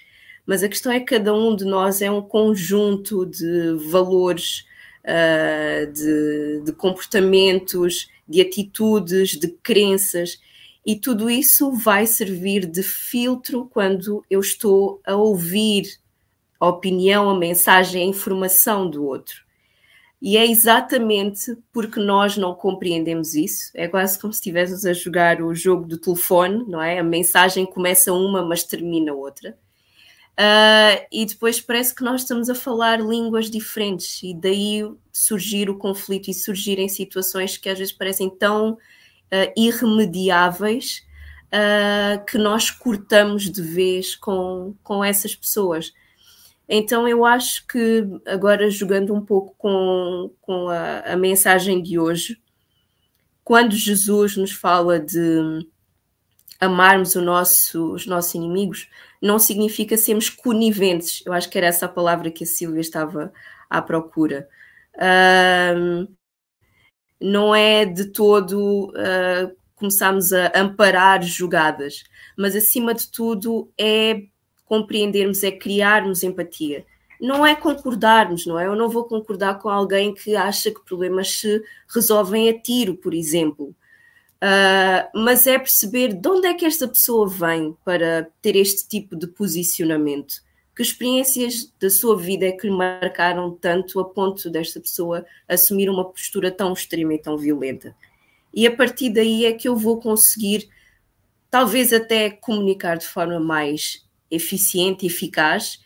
Mas a questão é que cada um de nós é um conjunto de valores, uh, de, de comportamentos, de atitudes, de crenças e tudo isso vai servir de filtro quando eu estou a ouvir a opinião, a mensagem, a informação do outro. E é exatamente porque nós não compreendemos isso. É quase como se estivéssemos a jogar o jogo do telefone, não é? A mensagem começa uma, mas termina outra. Uh, e depois parece que nós estamos a falar línguas diferentes, e daí surgir o conflito e surgirem situações que às vezes parecem tão uh, irremediáveis uh, que nós cortamos de vez com, com essas pessoas. Então eu acho que agora jogando um pouco com, com a, a mensagem de hoje, quando Jesus nos fala de amarmos nosso, os nossos inimigos, não significa sermos coniventes. Eu acho que era essa a palavra que a Silvia estava à procura. Um, não é de todo uh, começarmos a amparar jogadas, mas acima de tudo é compreendermos, é criarmos empatia. Não é concordarmos, não é? Eu não vou concordar com alguém que acha que problemas se resolvem a tiro, por exemplo. Uh, mas é perceber de onde é que esta pessoa vem para ter este tipo de posicionamento que experiências da sua vida é que lhe marcaram tanto a ponto desta pessoa assumir uma postura tão extrema e tão violenta? E a partir daí é que eu vou conseguir, talvez até comunicar de forma mais eficiente e eficaz,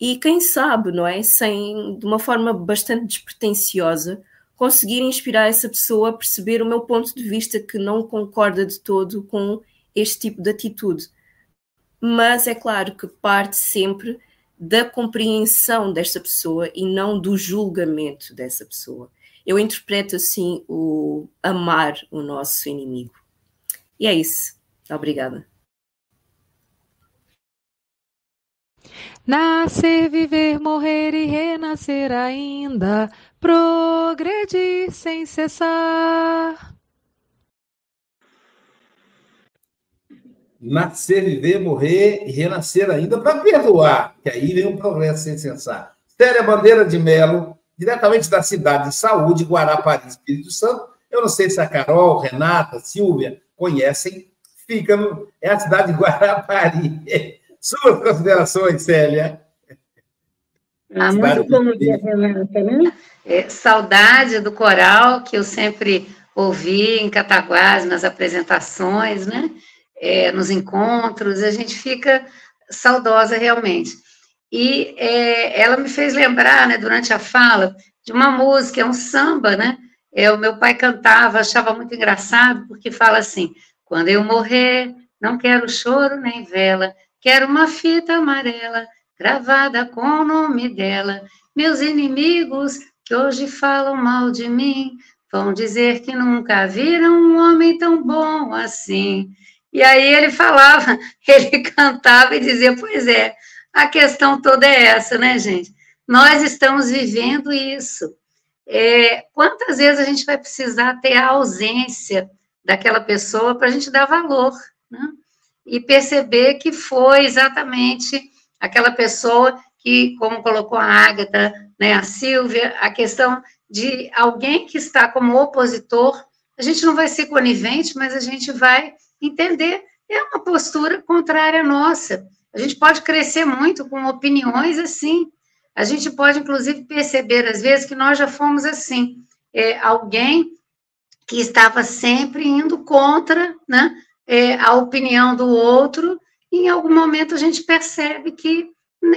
e quem sabe, não é? Sem, de uma forma bastante despretensiosa, conseguir inspirar essa pessoa a perceber o meu ponto de vista que não concorda de todo com este tipo de atitude. Mas é claro que parte sempre da compreensão desta pessoa e não do julgamento dessa pessoa. Eu interpreto assim o amar o nosso inimigo. E é isso. Obrigada. Nascer, viver, morrer e renascer ainda, progredir sem cessar. Nascer, viver, morrer e renascer ainda para perdoar, que aí vem um progresso sem cessar. Célia Bandeira de Melo, diretamente da cidade de Saúde, Guarapari, Espírito Santo. Eu não sei se a Carol, Renata, Silvia conhecem fica no, é a cidade de Guarapari. Suas considerações, Célia. Ah, muito bom dia, Renata, né? É, saudade do coral que eu sempre ouvi em Cataguás, nas apresentações, né? É, nos encontros, a gente fica saudosa realmente. E é, ela me fez lembrar, né, durante a fala, de uma música, é um samba, né? É, o meu pai cantava, achava muito engraçado, porque fala assim: quando eu morrer, não quero choro nem vela, quero uma fita amarela gravada com o nome dela. Meus inimigos que hoje falam mal de mim vão dizer que nunca viram um homem tão bom assim. E aí ele falava, ele cantava e dizia: Pois é, a questão toda é essa, né, gente? Nós estamos vivendo isso. É, quantas vezes a gente vai precisar ter a ausência daquela pessoa para a gente dar valor, né? E perceber que foi exatamente aquela pessoa que, como colocou a Ágata, né, a Silvia, a questão de alguém que está como opositor, a gente não vai ser conivente, mas a gente vai entender, é uma postura contrária à nossa. A gente pode crescer muito com opiniões assim. A gente pode, inclusive, perceber, às vezes, que nós já fomos assim. É, alguém que estava sempre indo contra né, é, a opinião do outro, e em algum momento a gente percebe que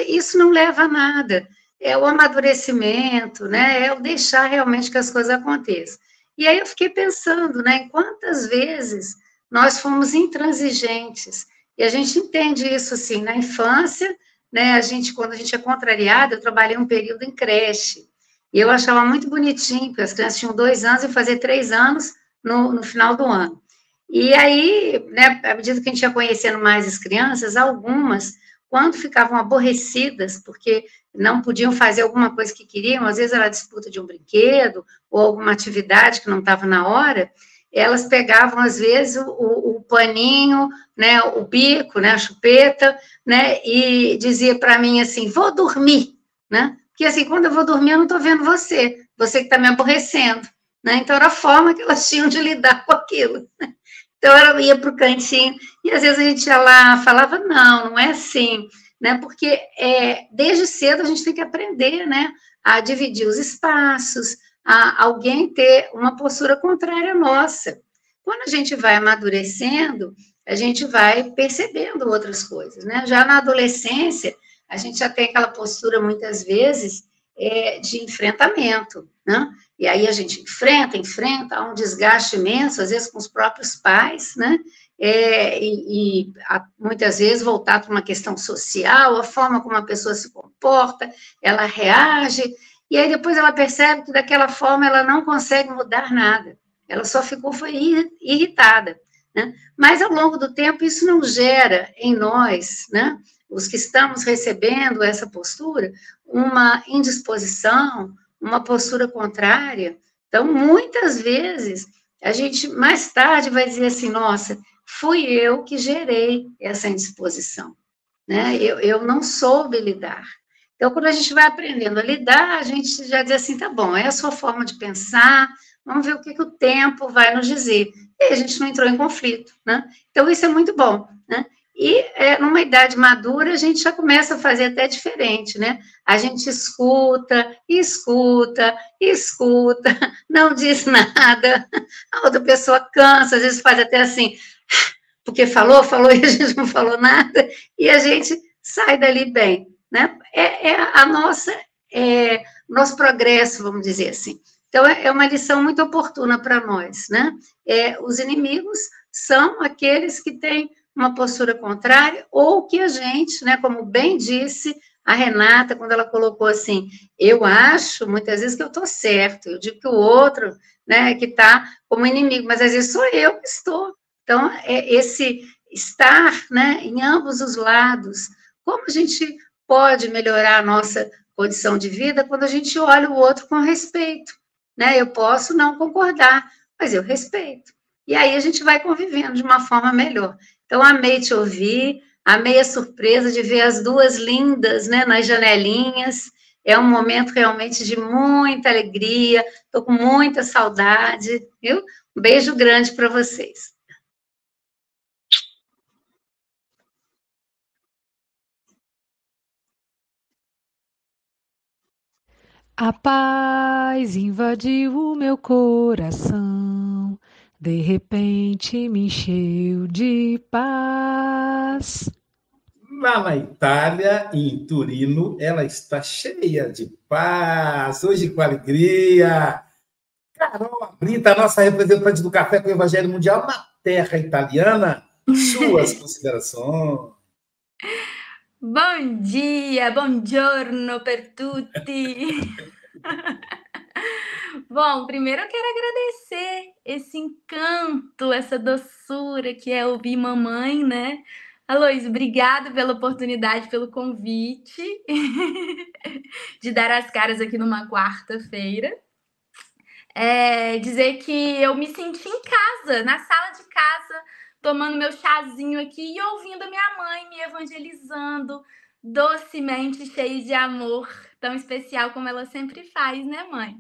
isso não leva a nada. É o amadurecimento, né? É o deixar realmente que as coisas aconteçam. E aí eu fiquei pensando, né? Quantas vezes nós fomos intransigentes. E a gente entende isso, assim, na infância, né? A gente, quando a gente é contrariada, eu trabalhei um período em creche. E eu achava muito bonitinho, porque as crianças tinham dois anos e fazer três anos no, no final do ano. E aí, né, à medida que a gente ia conhecendo mais as crianças, algumas, quando ficavam aborrecidas, porque não podiam fazer alguma coisa que queriam, às vezes era disputa de um brinquedo, ou alguma atividade que não estava na hora, elas pegavam, às vezes, o, o, paninho, né, o bico, né, a chupeta, né, e dizia para mim assim, vou dormir, né, porque assim, quando eu vou dormir, eu não estou vendo você, você que está me aborrecendo, né, então era a forma que elas tinham de lidar com aquilo, né? Então, ela ia para o cantinho, e às vezes a gente ia lá, falava, não, não é assim, né? Porque é, desde cedo a gente tem que aprender, né? A dividir os espaços, a alguém ter uma postura contrária à nossa. Quando a gente vai amadurecendo, a gente vai percebendo outras coisas, né? Já na adolescência, a gente já tem aquela postura, muitas vezes, é, de enfrentamento, né? E aí a gente enfrenta, enfrenta, há um desgaste imenso, às vezes com os próprios pais, né? É, e, e a, muitas vezes voltar para uma questão social, a forma como a pessoa se comporta, ela reage, e aí depois ela percebe que daquela forma ela não consegue mudar nada, ela só ficou foi irritada, né? Mas ao longo do tempo isso não gera em nós, né? Os que estamos recebendo essa postura, uma indisposição, uma postura contrária. Então, muitas vezes, a gente mais tarde vai dizer assim: nossa, fui eu que gerei essa indisposição, né? Eu, eu não soube lidar. Então, quando a gente vai aprendendo a lidar, a gente já diz assim: tá bom, é a sua forma de pensar, vamos ver o que, que o tempo vai nos dizer. E a gente não entrou em conflito, né? Então, isso é muito bom, né? E é, numa idade madura, a gente já começa a fazer até diferente, né? A gente escuta, escuta, escuta, não diz nada, a outra pessoa cansa, às vezes faz até assim, porque falou, falou e a gente não falou nada, e a gente sai dali bem, né? É, é a nossa, é, nosso progresso, vamos dizer assim. Então, é, é uma lição muito oportuna para nós, né? É, os inimigos são aqueles que têm uma postura contrária, ou que a gente, né, como bem disse a Renata, quando ela colocou assim, eu acho, muitas vezes, que eu estou certo, eu digo que o outro, né, que está como inimigo, mas às vezes sou eu que estou. Então, é esse estar, né, em ambos os lados, como a gente pode melhorar a nossa condição de vida quando a gente olha o outro com respeito, né, eu posso não concordar, mas eu respeito. E aí a gente vai convivendo de uma forma melhor. Então, amei te ouvir, amei a surpresa de ver as duas lindas, né, nas janelinhas. É um momento realmente de muita alegria, estou com muita saudade, viu? Um beijo grande para vocês. A paz invadiu o meu coração, de repente me encheu de paz. Lá na Itália, em Turino, ela está cheia de paz, hoje com alegria. Carol Brita, nossa representante do Café com o Evangelho Mundial na terra italiana, suas considerações. Bom dia, buongiorno per tutti. Bom, primeiro eu quero agradecer esse encanto, essa doçura que é ouvir mamãe, né? Aloysio, obrigada pela oportunidade, pelo convite de dar as caras aqui numa quarta-feira. É, dizer que eu me senti em casa, na sala de casa, tomando meu chazinho aqui e ouvindo a minha mãe me evangelizando docemente, cheio de amor, tão especial como ela sempre faz, né, mãe?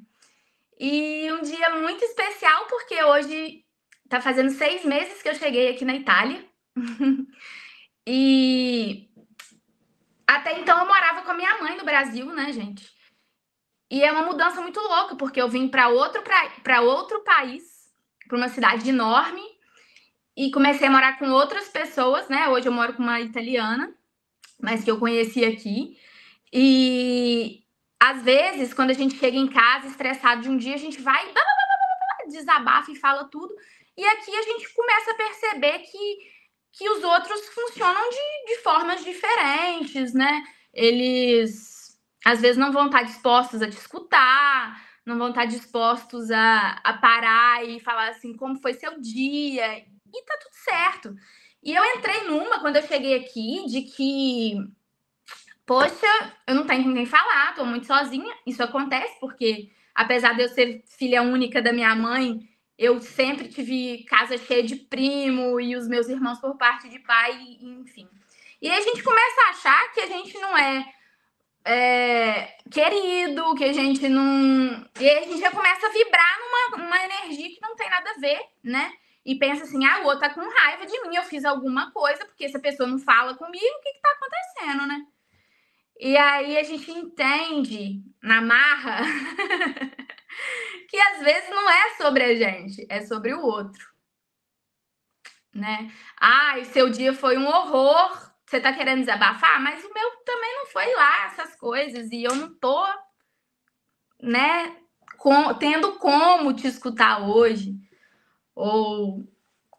E um dia muito especial, porque hoje tá fazendo seis meses que eu cheguei aqui na Itália. e até então eu morava com a minha mãe no Brasil, né, gente? E é uma mudança muito louca, porque eu vim para outro, outro país, para uma cidade enorme, e comecei a morar com outras pessoas, né? Hoje eu moro com uma italiana, mas que eu conheci aqui. E às vezes, quando a gente chega em casa estressado de um dia, a gente vai desabafa e fala tudo. E aqui a gente começa a perceber que, que os outros funcionam de, de formas diferentes, né? Eles às vezes não vão estar dispostos a te escutar, não vão estar dispostos a, a parar e falar assim como foi seu dia e tá tudo certo. E eu entrei numa quando eu cheguei aqui de que, poxa, eu não tenho com quem falar, tô muito sozinha. Isso acontece porque, apesar de eu ser filha única da minha mãe, eu sempre tive casa cheia de primo e os meus irmãos por parte de pai, enfim. E aí a gente começa a achar que a gente não é, é, querido, que a gente não. E a gente já começa a vibrar numa, numa energia que não tem nada a ver, né? E pensa assim: ah, o outro tá com raiva de mim, eu fiz alguma coisa, porque essa pessoa não fala comigo, o que, que tá acontecendo, né? E aí a gente entende na marra que às vezes não é sobre a gente, é sobre o outro. Né? O seu dia foi um horror, você tá querendo desabafar, mas o meu também não foi lá, essas coisas, e eu não tô, né, com, tendo como te escutar hoje ou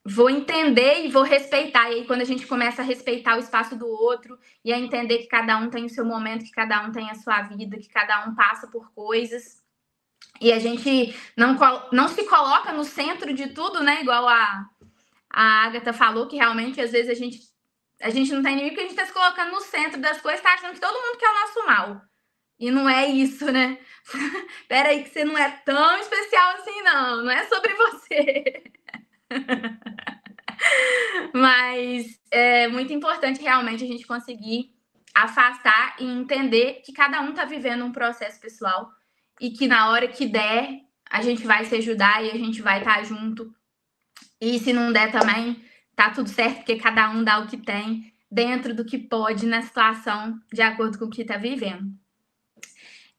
vou entender e vou respeitar. E aí, quando a gente começa a respeitar o espaço do outro e a entender que cada um tem o seu momento, que cada um tem a sua vida, que cada um passa por coisas, e a gente não, não se coloca no centro de tudo, né? Igual a, a Agatha falou, que realmente às vezes a gente, a gente não tem inimigo, porque a gente está se colocando no centro das coisas, tá achando que todo mundo quer o nosso mal. E não é isso, né? Pera aí que você não é tão especial assim, não. Não é sobre você. Mas é muito importante realmente a gente conseguir afastar e entender que cada um está vivendo um processo pessoal e que na hora que der, a gente vai se ajudar e a gente vai estar tá junto. E se não der também, tá tudo certo, porque cada um dá o que tem dentro do que pode na situação, de acordo com o que está vivendo.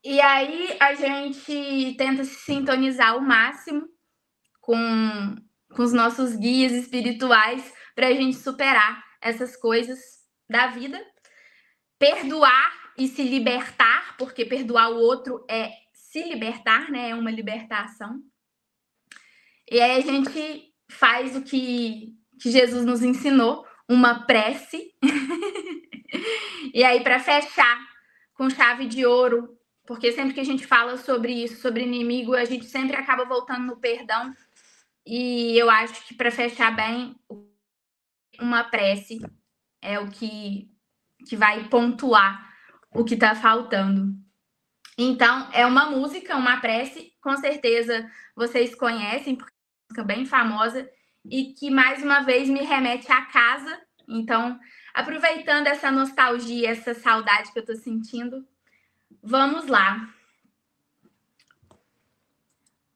E aí a gente tenta se sintonizar ao máximo com, com os nossos guias espirituais para a gente superar essas coisas da vida, perdoar e se libertar, porque perdoar o outro é se libertar, né? É uma libertação. E aí a gente faz o que, que Jesus nos ensinou, uma prece. e aí, para fechar com chave de ouro porque sempre que a gente fala sobre isso, sobre inimigo, a gente sempre acaba voltando no perdão. E eu acho que para fechar bem, uma prece é o que, que vai pontuar o que está faltando. Então, é uma música, uma prece, com certeza vocês conhecem, porque é uma música bem famosa e que mais uma vez me remete à casa. Então, aproveitando essa nostalgia, essa saudade que eu estou sentindo, Vamos lá.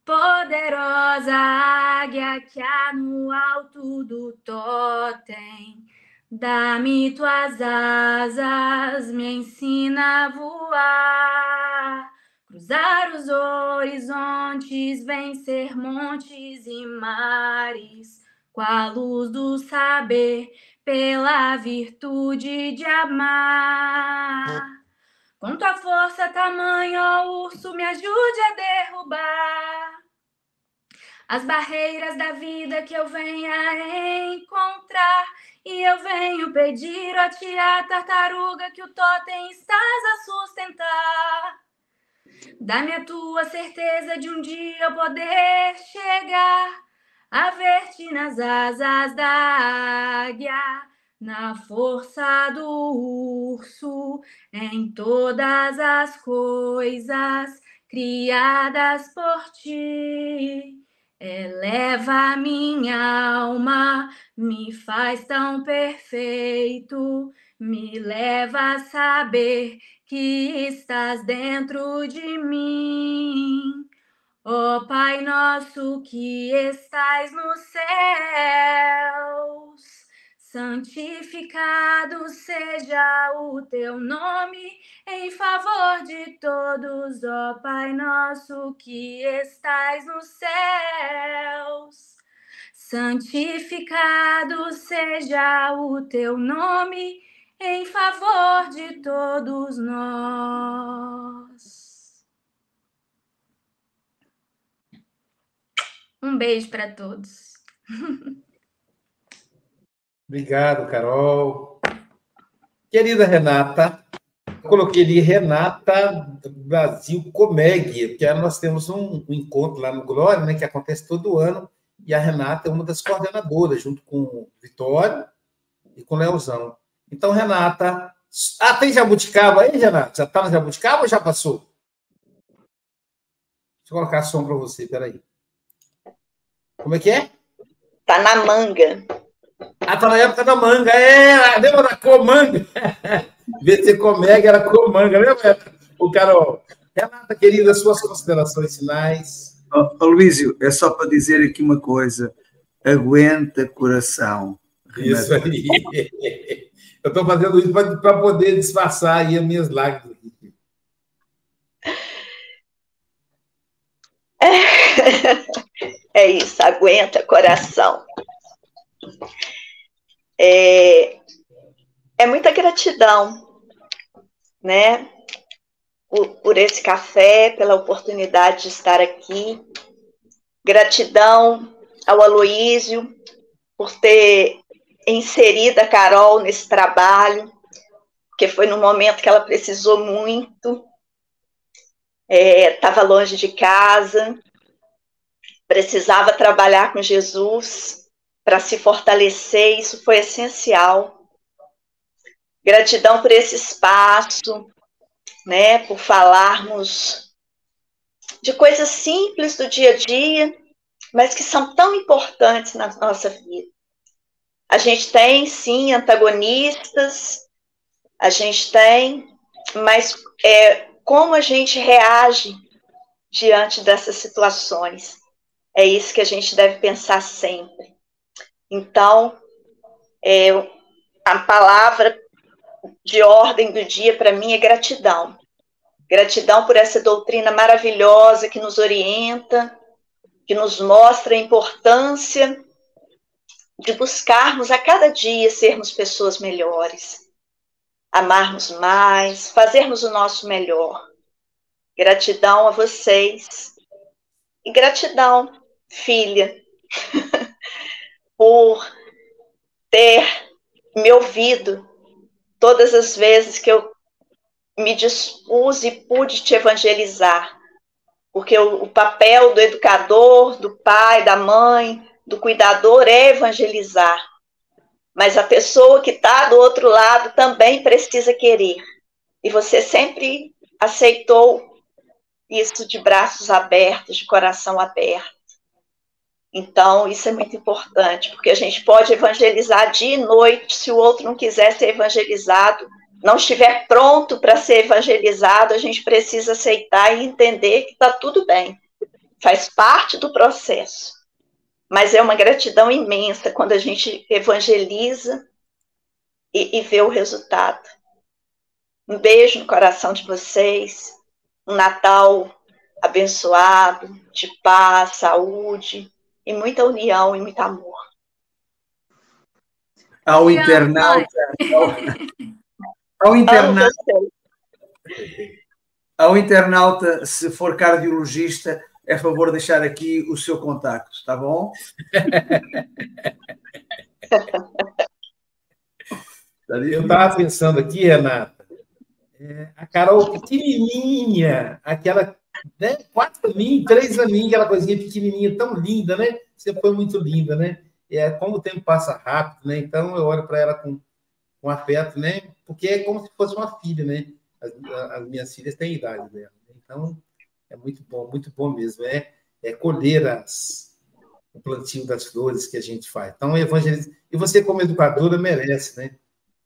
Poderosa águia que há no alto do totem, dá-me tuas asas, me ensina a voar. cruzar os horizontes, vencer montes e mares, com a luz do saber, pela virtude de amar. Com tua força tamanho, urso, me ajude a derrubar as barreiras da vida que eu venha encontrar. E eu venho pedir a ti, a tartaruga, que o totem estás a sustentar. Dá-me a tua certeza de um dia eu poder chegar a ver-te nas asas da águia, na força do urso, em todas as coisas criadas por ti. Eleva minha alma, me faz tão perfeito, me leva a saber que estás dentro de mim. Ó oh, Pai nosso que estais nos céus, santificado seja o teu nome em favor de todos, ó Pai nosso que estais nos céus. Santificado seja o teu nome em favor de todos nós. Um beijo para todos. Obrigado, Carol. Querida Renata, coloquei ali Renata Brasil Comeg, porque nós temos um, um, encontro lá no Glória, né, que acontece todo ano, e a Renata é uma das coordenadoras, junto com o Vitório e com o Leozão. Então, Renata. Ah, tem jabuticaba aí, Renata? Já está no jabuticaba ou já passou? Deixa eu colocar som para você, peraí. Como é que é? Tá na manga. Ah, tá na época da manga. É, lembra da comanga? VT Comega era comanga, lembra? O Carol. Renata, querida, suas considerações finais. Oh, Luísio, é só para dizer aqui uma coisa. Aguenta coração. Isso aí. Eu estou fazendo isso para poder disfarçar aí as minhas lágrimas. É isso, aguenta coração. É, é muita gratidão, né? Por, por esse café, pela oportunidade de estar aqui. Gratidão ao Aloísio por ter inserida a Carol nesse trabalho, porque foi no momento que ela precisou muito, estava é, longe de casa, precisava trabalhar com Jesus para se fortalecer, isso foi essencial. Gratidão por esse espaço, né, por falarmos de coisas simples do dia a dia, mas que são tão importantes na nossa vida. A gente tem, sim, antagonistas, a gente tem, mas é, como a gente reage diante dessas situações? É isso que a gente deve pensar sempre. Então, é, a palavra de ordem do dia para mim é gratidão. Gratidão por essa doutrina maravilhosa que nos orienta, que nos mostra a importância de buscarmos a cada dia sermos pessoas melhores, amarmos mais, fazermos o nosso melhor. Gratidão a vocês e gratidão, filha, por ter me ouvido todas as vezes que eu me dispus e pude te evangelizar. Porque o, o papel do educador, do pai, da mãe, do cuidador é evangelizar. Mas a pessoa que está do outro lado também precisa querer. E você sempre aceitou isso de braços abertos, de coração aberto. Então, isso é muito importante, porque a gente pode evangelizar dia e noite, se o outro não quiser ser evangelizado, não estiver pronto para ser evangelizado, a gente precisa aceitar e entender que está tudo bem, faz parte do processo. Mas é uma gratidão imensa quando a gente evangeliza e, e vê o resultado. Um beijo no coração de vocês um Natal abençoado, de paz, saúde e muita união e muito amor. Ao internauta. Ao, ao internauta. Ao internauta, se for cardiologista, é favor deixar aqui o seu contacto, está bom? Eu estava pensando aqui, Renata, é, a Carol pequenininha, aquela né, quatro aninhos, três aninhos, aquela coisinha pequenininha, tão linda, né? Você foi muito linda, né? É como o tempo passa rápido, né? Então eu olho para ela com, com afeto, né? Porque é como se fosse uma filha, né? As, as minhas filhas têm idade dela. Né? Então é muito bom, muito bom mesmo. É, é colher as, o plantio das flores que a gente faz. Então, evangelismo. E você, como educadora, merece, né?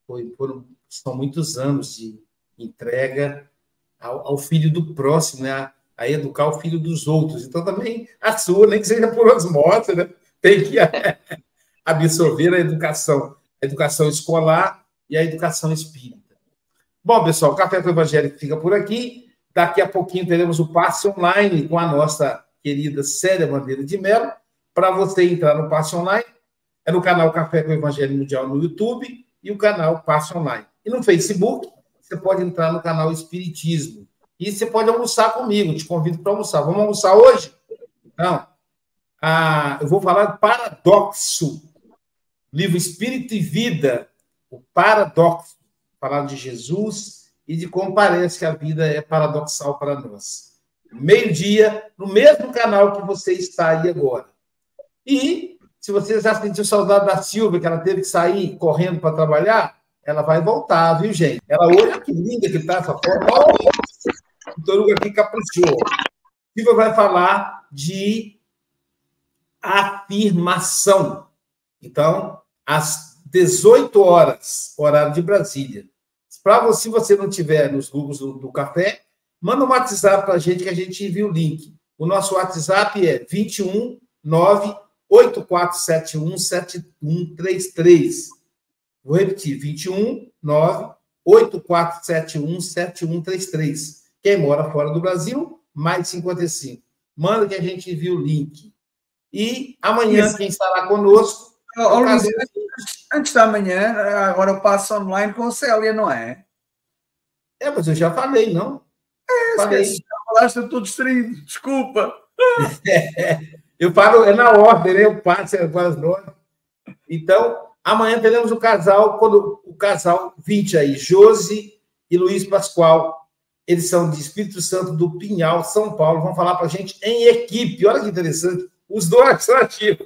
Foi, foram, são muitos anos de entrega ao, ao filho do próximo, né? A, educar o filho dos outros. Então, também a sua, nem que seja por osmose, né? Tem que absorver a educação, a educação escolar e a educação espírita. Bom, pessoal, o Café com o Evangelho fica por aqui. Daqui a pouquinho teremos o passe online com a nossa querida Célia Bandeira de Mello. Para você entrar no passe online, é no canal Café com o Evangelho Mundial no YouTube e o canal Passe Online. E no Facebook, você pode entrar no canal Espiritismo. E você pode almoçar comigo, te convido para almoçar. Vamos almoçar hoje? Não. Ah, eu vou falar do Paradoxo, livro Espírito e Vida, o Paradoxo, falar de Jesus e de como parece que a vida é paradoxal para nós. Meio-dia, no mesmo canal que você está aí agora. E, se você já sentiu saudade da Silvia, que ela teve que sair correndo para trabalhar, ela vai voltar, viu, gente? Ela hoje, que linda que está essa foto. O Toruga aqui caprichou. Silvia vai falar de afirmação. Então, às 18 horas, horário de Brasília, para você, se você não tiver nos grupos do, do café, manda um WhatsApp para a gente que a gente envia o link. O nosso WhatsApp é 21 8471 7133. Vou repetir, 21 8471 7133. Quem mora fora do Brasil, mais 55. Manda que a gente envia o link. E amanhã, Isso. quem estará conosco. Oh, oh, antes da manhã, agora eu passo online com a Célia, não é? É, mas eu já falei, não? É, falei. Já falaste, eu estou distraído, desculpa. É, eu falo, é na ordem, né? Eu passo agora as nove. Então, amanhã teremos o casal, quando o casal 20 aí, Josi e Luiz Pascoal. Eles são de Espírito Santo do Pinhal, São Paulo, vão falar para a gente em equipe. Olha que interessante. Os dois são ativos.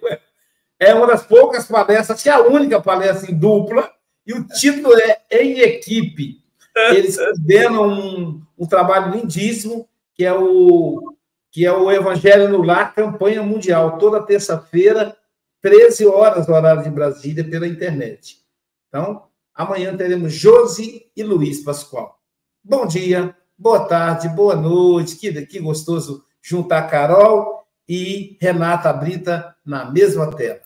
É uma das poucas palestras, que é a única palestra em dupla, e o título é Em Equipe. Eles coordenam um, um trabalho lindíssimo, que é o que é o Evangelho no Lar, campanha mundial, toda terça-feira, 13 horas, horário de Brasília, pela internet. Então, amanhã teremos Josi e Luiz Pascoal. Bom dia, boa tarde, boa noite, que, que gostoso juntar Carol e Renata Brita na mesma tela.